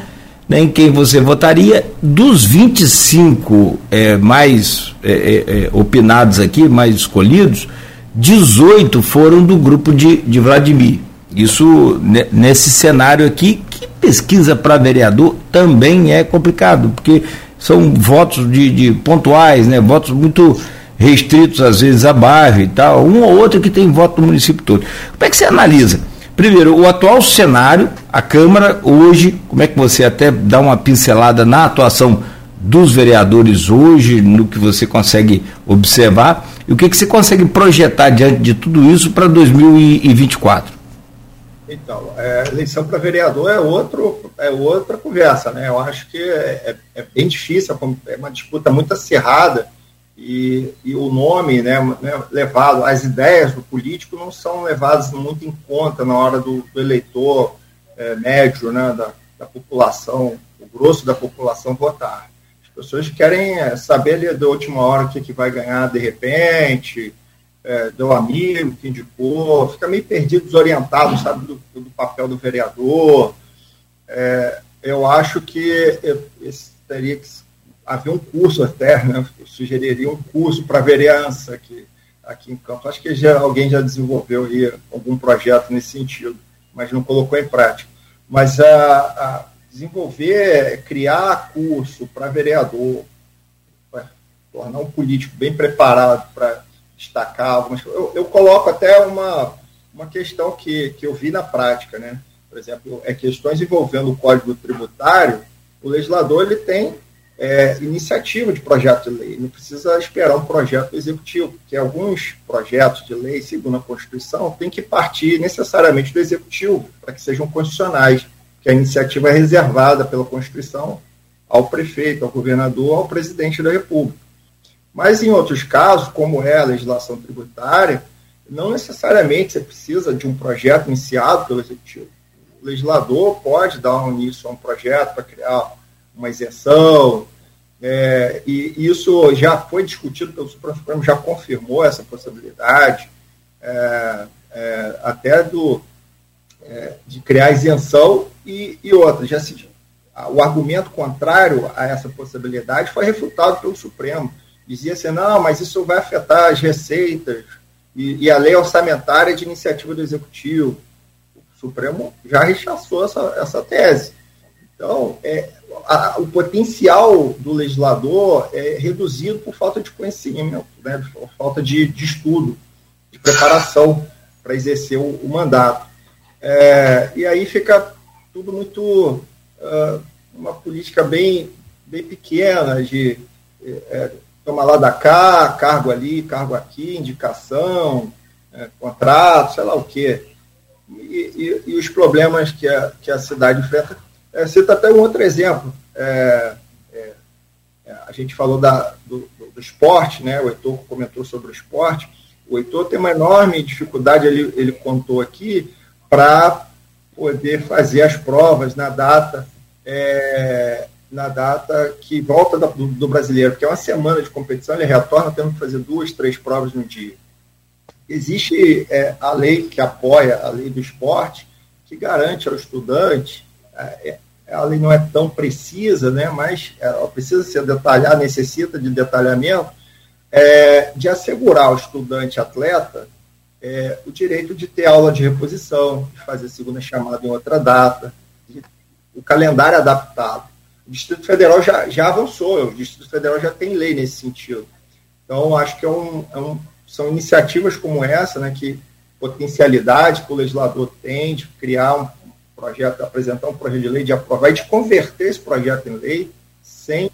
né, em quem você votaria. Dos 25 é, mais é, é, é, opinados aqui, mais escolhidos, 18 foram do grupo de, de Vladimir. Isso nesse cenário aqui, que pesquisa para vereador também é complicado, porque são votos de, de, pontuais, né, votos muito restritos às vezes a bairro e tal, um ou outro que tem voto no município todo. Como é que você analisa? Primeiro, o atual cenário, a Câmara hoje, como é que você até dá uma pincelada na atuação dos vereadores hoje, no que você consegue observar, e o que, que você consegue projetar diante de tudo isso para 2024? Então, é, eleição para vereador é, outro, é outra conversa, né? Eu acho que é, é, é bem difícil, é uma disputa muito acirrada e, e o nome né, né, levado, as ideias do político não são levadas muito em conta na hora do, do eleitor é, médio, né, da, da população, o grosso da população votar. As pessoas querem é, saber ali da última hora o que, que vai ganhar de repente, é, do amigo que indicou, fica meio perdido, desorientado, sabe, do, do papel do vereador. É, eu acho que teria que haver um curso até, né? Eu sugeriria um curso para vereança aqui, aqui em Campos. Acho que já, alguém já desenvolveu aí algum projeto nesse sentido, mas não colocou em prática. Mas a, a desenvolver, criar curso para vereador, tornar um político bem preparado para destacar algumas eu, eu coloco até uma, uma questão que, que eu vi na prática, né? Por exemplo, é questões envolvendo o Código Tributário, o legislador ele tem é, iniciativa de projeto de lei, não precisa esperar um projeto executivo, porque alguns projetos de lei, segundo a Constituição, têm que partir necessariamente do executivo, para que sejam constitucionais, que a iniciativa é reservada pela Constituição ao prefeito, ao governador, ao presidente da República. Mas em outros casos, como é a legislação tributária, não necessariamente você precisa de um projeto iniciado pelo executivo. O legislador pode dar um início a um projeto para criar uma isenção, é, e isso já foi discutido pelo Supremo, já confirmou essa possibilidade, é, é, até do, é, de criar isenção e, e outra. Já se, o argumento contrário a essa possibilidade foi refutado pelo Supremo. Dizia assim, não, mas isso vai afetar as receitas e, e a lei orçamentária de iniciativa do Executivo. O Supremo já rechaçou essa, essa tese. Então, é, a, o potencial do legislador é reduzido por falta de conhecimento, né, por falta de, de estudo, de preparação para exercer o, o mandato. É, e aí fica tudo muito. Uh, uma política bem, bem pequena de é, tomar lá da cá, cargo ali, cargo aqui, indicação, é, contrato, sei lá o quê. E, e, e, os problemas que a, que a cidade enfrenta é, cita até um outro exemplo. É, é, é, a gente falou da, do, do, esporte, né? o Heitor comentou sobre o esporte. O Heitor tem uma enorme dificuldade, ele, ele contou aqui, para poder fazer as provas na data é, na data que volta do, do, brasileiro, porque é uma semana de competição, ele retorna tendo que fazer duas, três provas no dia. Existe é, a lei que apoia a lei do esporte, que garante ao estudante é, a lei não é tão precisa, né, mas ela precisa ser detalhada, necessita de detalhamento, é, de assegurar ao estudante atleta é, o direito de ter aula de reposição, de fazer segunda chamada em outra data, de, o calendário adaptado. O Distrito Federal já, já avançou, o Distrito Federal já tem lei nesse sentido. Então, acho que é um, é um, são iniciativas como essa, né, que potencialidade que o legislador tem de criar um, projeto, apresentar um projeto de lei, de aprovar e de converter esse projeto em lei sem,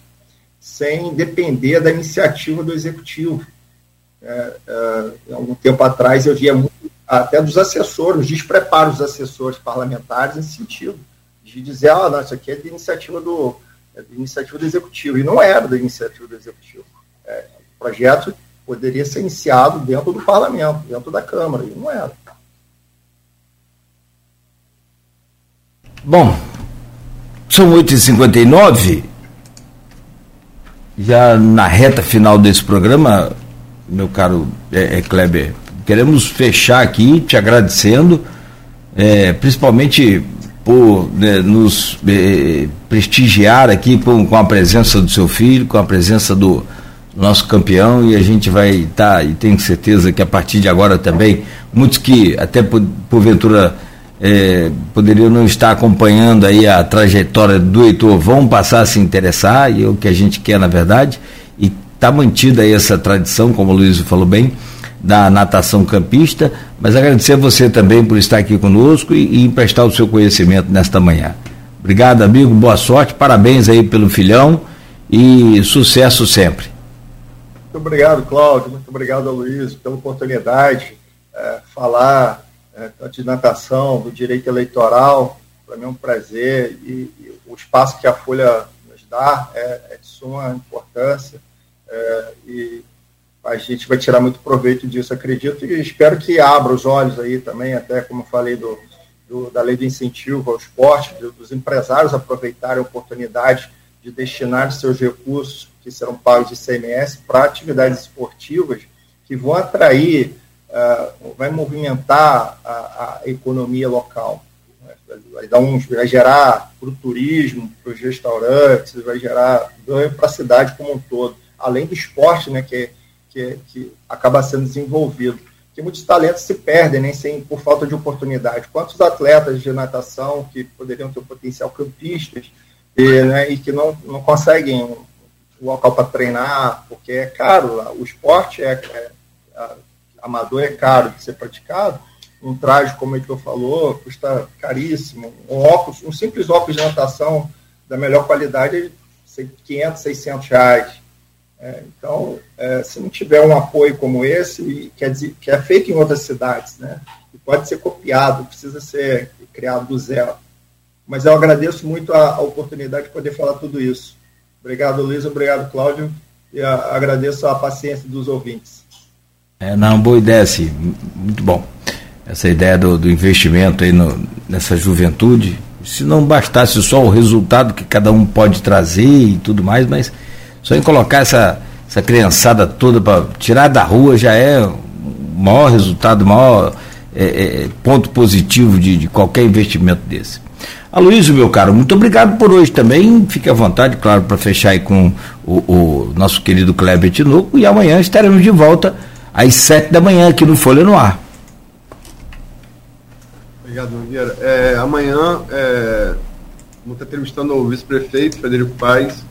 sem depender da iniciativa do executivo. É, é, algum tempo atrás eu via muito, até dos assessores, despreparo dos assessores parlamentares nesse sentido, de dizer, ah, não, isso aqui é de iniciativa do, é de iniciativa do executivo, e não era da iniciativa do executivo. É, o projeto poderia ser iniciado dentro do parlamento, dentro da Câmara, e não era. Bom, são 8h59, já na reta final desse programa, meu caro é, é Kleber, queremos fechar aqui te agradecendo, é, principalmente por né, nos é, prestigiar aqui com, a presença do seu filho, com a presença do nosso campeão, e a gente vai estar, tá, e tenho certeza que a partir de agora também, muitos que até por, porventura é, poderiam não estar acompanhando aí a trajetória do Heitor, vão passar a se interessar, e é o que a gente quer, na verdade, e está mantida aí essa tradição, como o Luiz falou bem, da natação campista, mas agradecer a você também por estar aqui conosco e, e emprestar o seu conhecimento nesta manhã. Obrigado, amigo, boa sorte, parabéns aí pelo filhão e sucesso sempre. Muito obrigado, Cláudio, muito obrigado, Luiz, pela oportunidade. É, falar é, tanto de natação, do direito eleitoral, para mim é um prazer e, e, o espaço que a Folha nos dá é, é de suma importância é, e a gente vai tirar muito proveito disso, acredito, e espero que abra os olhos aí também, até como falei do, do, da lei de incentivo ao esporte, dos empresários aproveitarem a oportunidade de destinar seus recursos que serão pagos de CMS para atividades esportivas que vão atrair, uh, vai movimentar a, a economia local. Vai, dar vai gerar para o turismo, para os restaurantes, vai gerar ganho para a cidade como um todo, além do esporte né, que, que, que acaba sendo desenvolvido. Que muitos talentos se perdem né, sem, por falta de oportunidade. Quantos atletas de natação que poderiam ter o potencial campistas e, né, e que não, não conseguem um local para treinar, porque é caro, o esporte é, é, é amador é caro de ser praticado, um traje, como o falou, custa caríssimo, um óculos, um simples óculos de natação da melhor qualidade é 500, 600 reais. É, então, é, se não tiver um apoio como esse, quer dizer, que é feito em outras cidades, né, e pode ser copiado, precisa ser criado do zero. Mas eu agradeço muito a, a oportunidade de poder falar tudo isso. Obrigado, Luiz, obrigado, Cláudio, e a, agradeço a paciência dos ouvintes. É, não, boa ideia, sim. Muito bom. Essa ideia do, do investimento aí no, nessa juventude, se não bastasse só o resultado que cada um pode trazer e tudo mais, mas só em colocar essa, essa criançada toda para tirar da rua já é o maior resultado, o maior é, é, ponto positivo de, de qualquer investimento desse. Aloysio, meu caro, muito obrigado por hoje também. Fique à vontade, claro, para fechar aí com o, o, nosso querido Kleber Tinoco. E amanhã estaremos de volta às sete da manhã aqui no Folha no Ar. Obrigado, Nogueira. É, amanhã é, vou estar entrevistando o vice-prefeito Frederico Paes,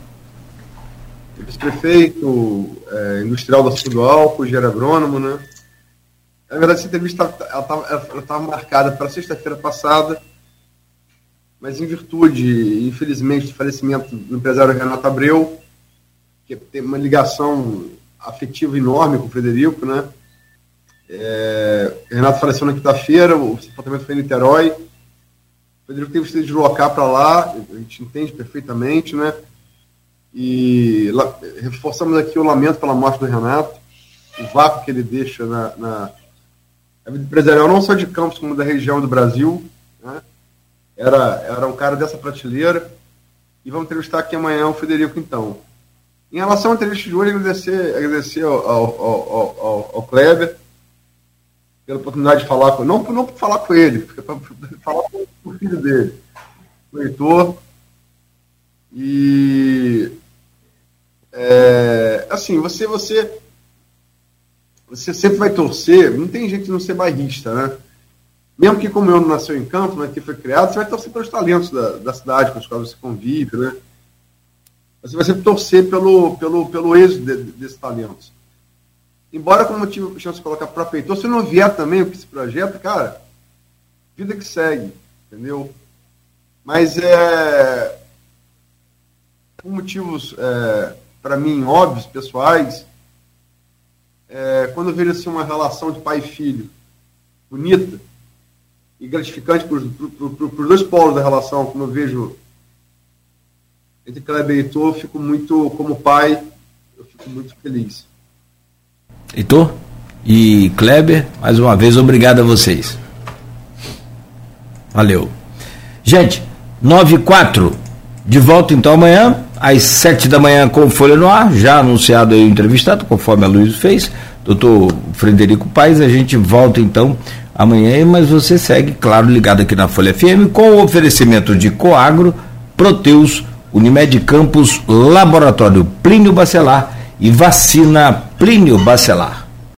vice-prefeito, é, industrial da Sul Álcool, engenheiro agrônomo, né? Na verdade, essa entrevista estava marcada para sexta-feira passada mas em virtude, infelizmente, do falecimento do empresário Renato Abreu, que tem uma ligação afetiva enorme com o Frederico, né? É, Renato faleceu na quinta-feira, o sepultamento foi em Niterói. O Frederico teve que se deslocar para lá, a gente entende perfeitamente, né? E reforçamos aqui o lamento pela morte do Renato, o vácuo que ele deixa na, na, vida empresarial, não só de Campos, como da região do Brasil, né? era, era um cara dessa prateleira. E vamos entrevistar aqui amanhã o Federico, então. Em relação à entrevista de hoje, agradecer, agradecer ao, ao, ao, ao, Kleber pela oportunidade de falar com não, não falar com ele, para falar com o filho dele, o Heitor. E é, assim, você, você, você sempre vai torcer, não tem de não ser bairrista, né? mesmo que como eu não nasceu em campo, né, que foi criado, você vai torcer pelos talentos da, da cidade com os quais você convive, né? Você vai sempre torcer pelo, pelo, pelo êxito de, desses talentos. Embora, como eu tive chance de colocar para Peitor, se não vier também esse projeto, cara, vida que segue, entendeu? Mas é. Por motivos, é, para mim, óbvios, pessoais, é, quando eu vejo assim, uma relação de pai e filho bonita, e gratificante para os dois polos da relação, como eu vejo entre Kleber e Heitor, eu fico muito, como pai, eu fico muito feliz. Heitor e Kleber, mais uma vez, obrigado a vocês. Valeu. Gente, 9 e 4, de volta então amanhã, às 7 da manhã com Folha no Ar, já anunciado aí o entrevistado, conforme a Luiz fez, doutor Frederico Paes, a gente volta então amanhã, mas você segue, claro, ligado aqui na Folha FM com o oferecimento de Coagro, Proteus, Unimed Campos, Laboratório Plínio Bacelar e Vacina Plínio Bacelar.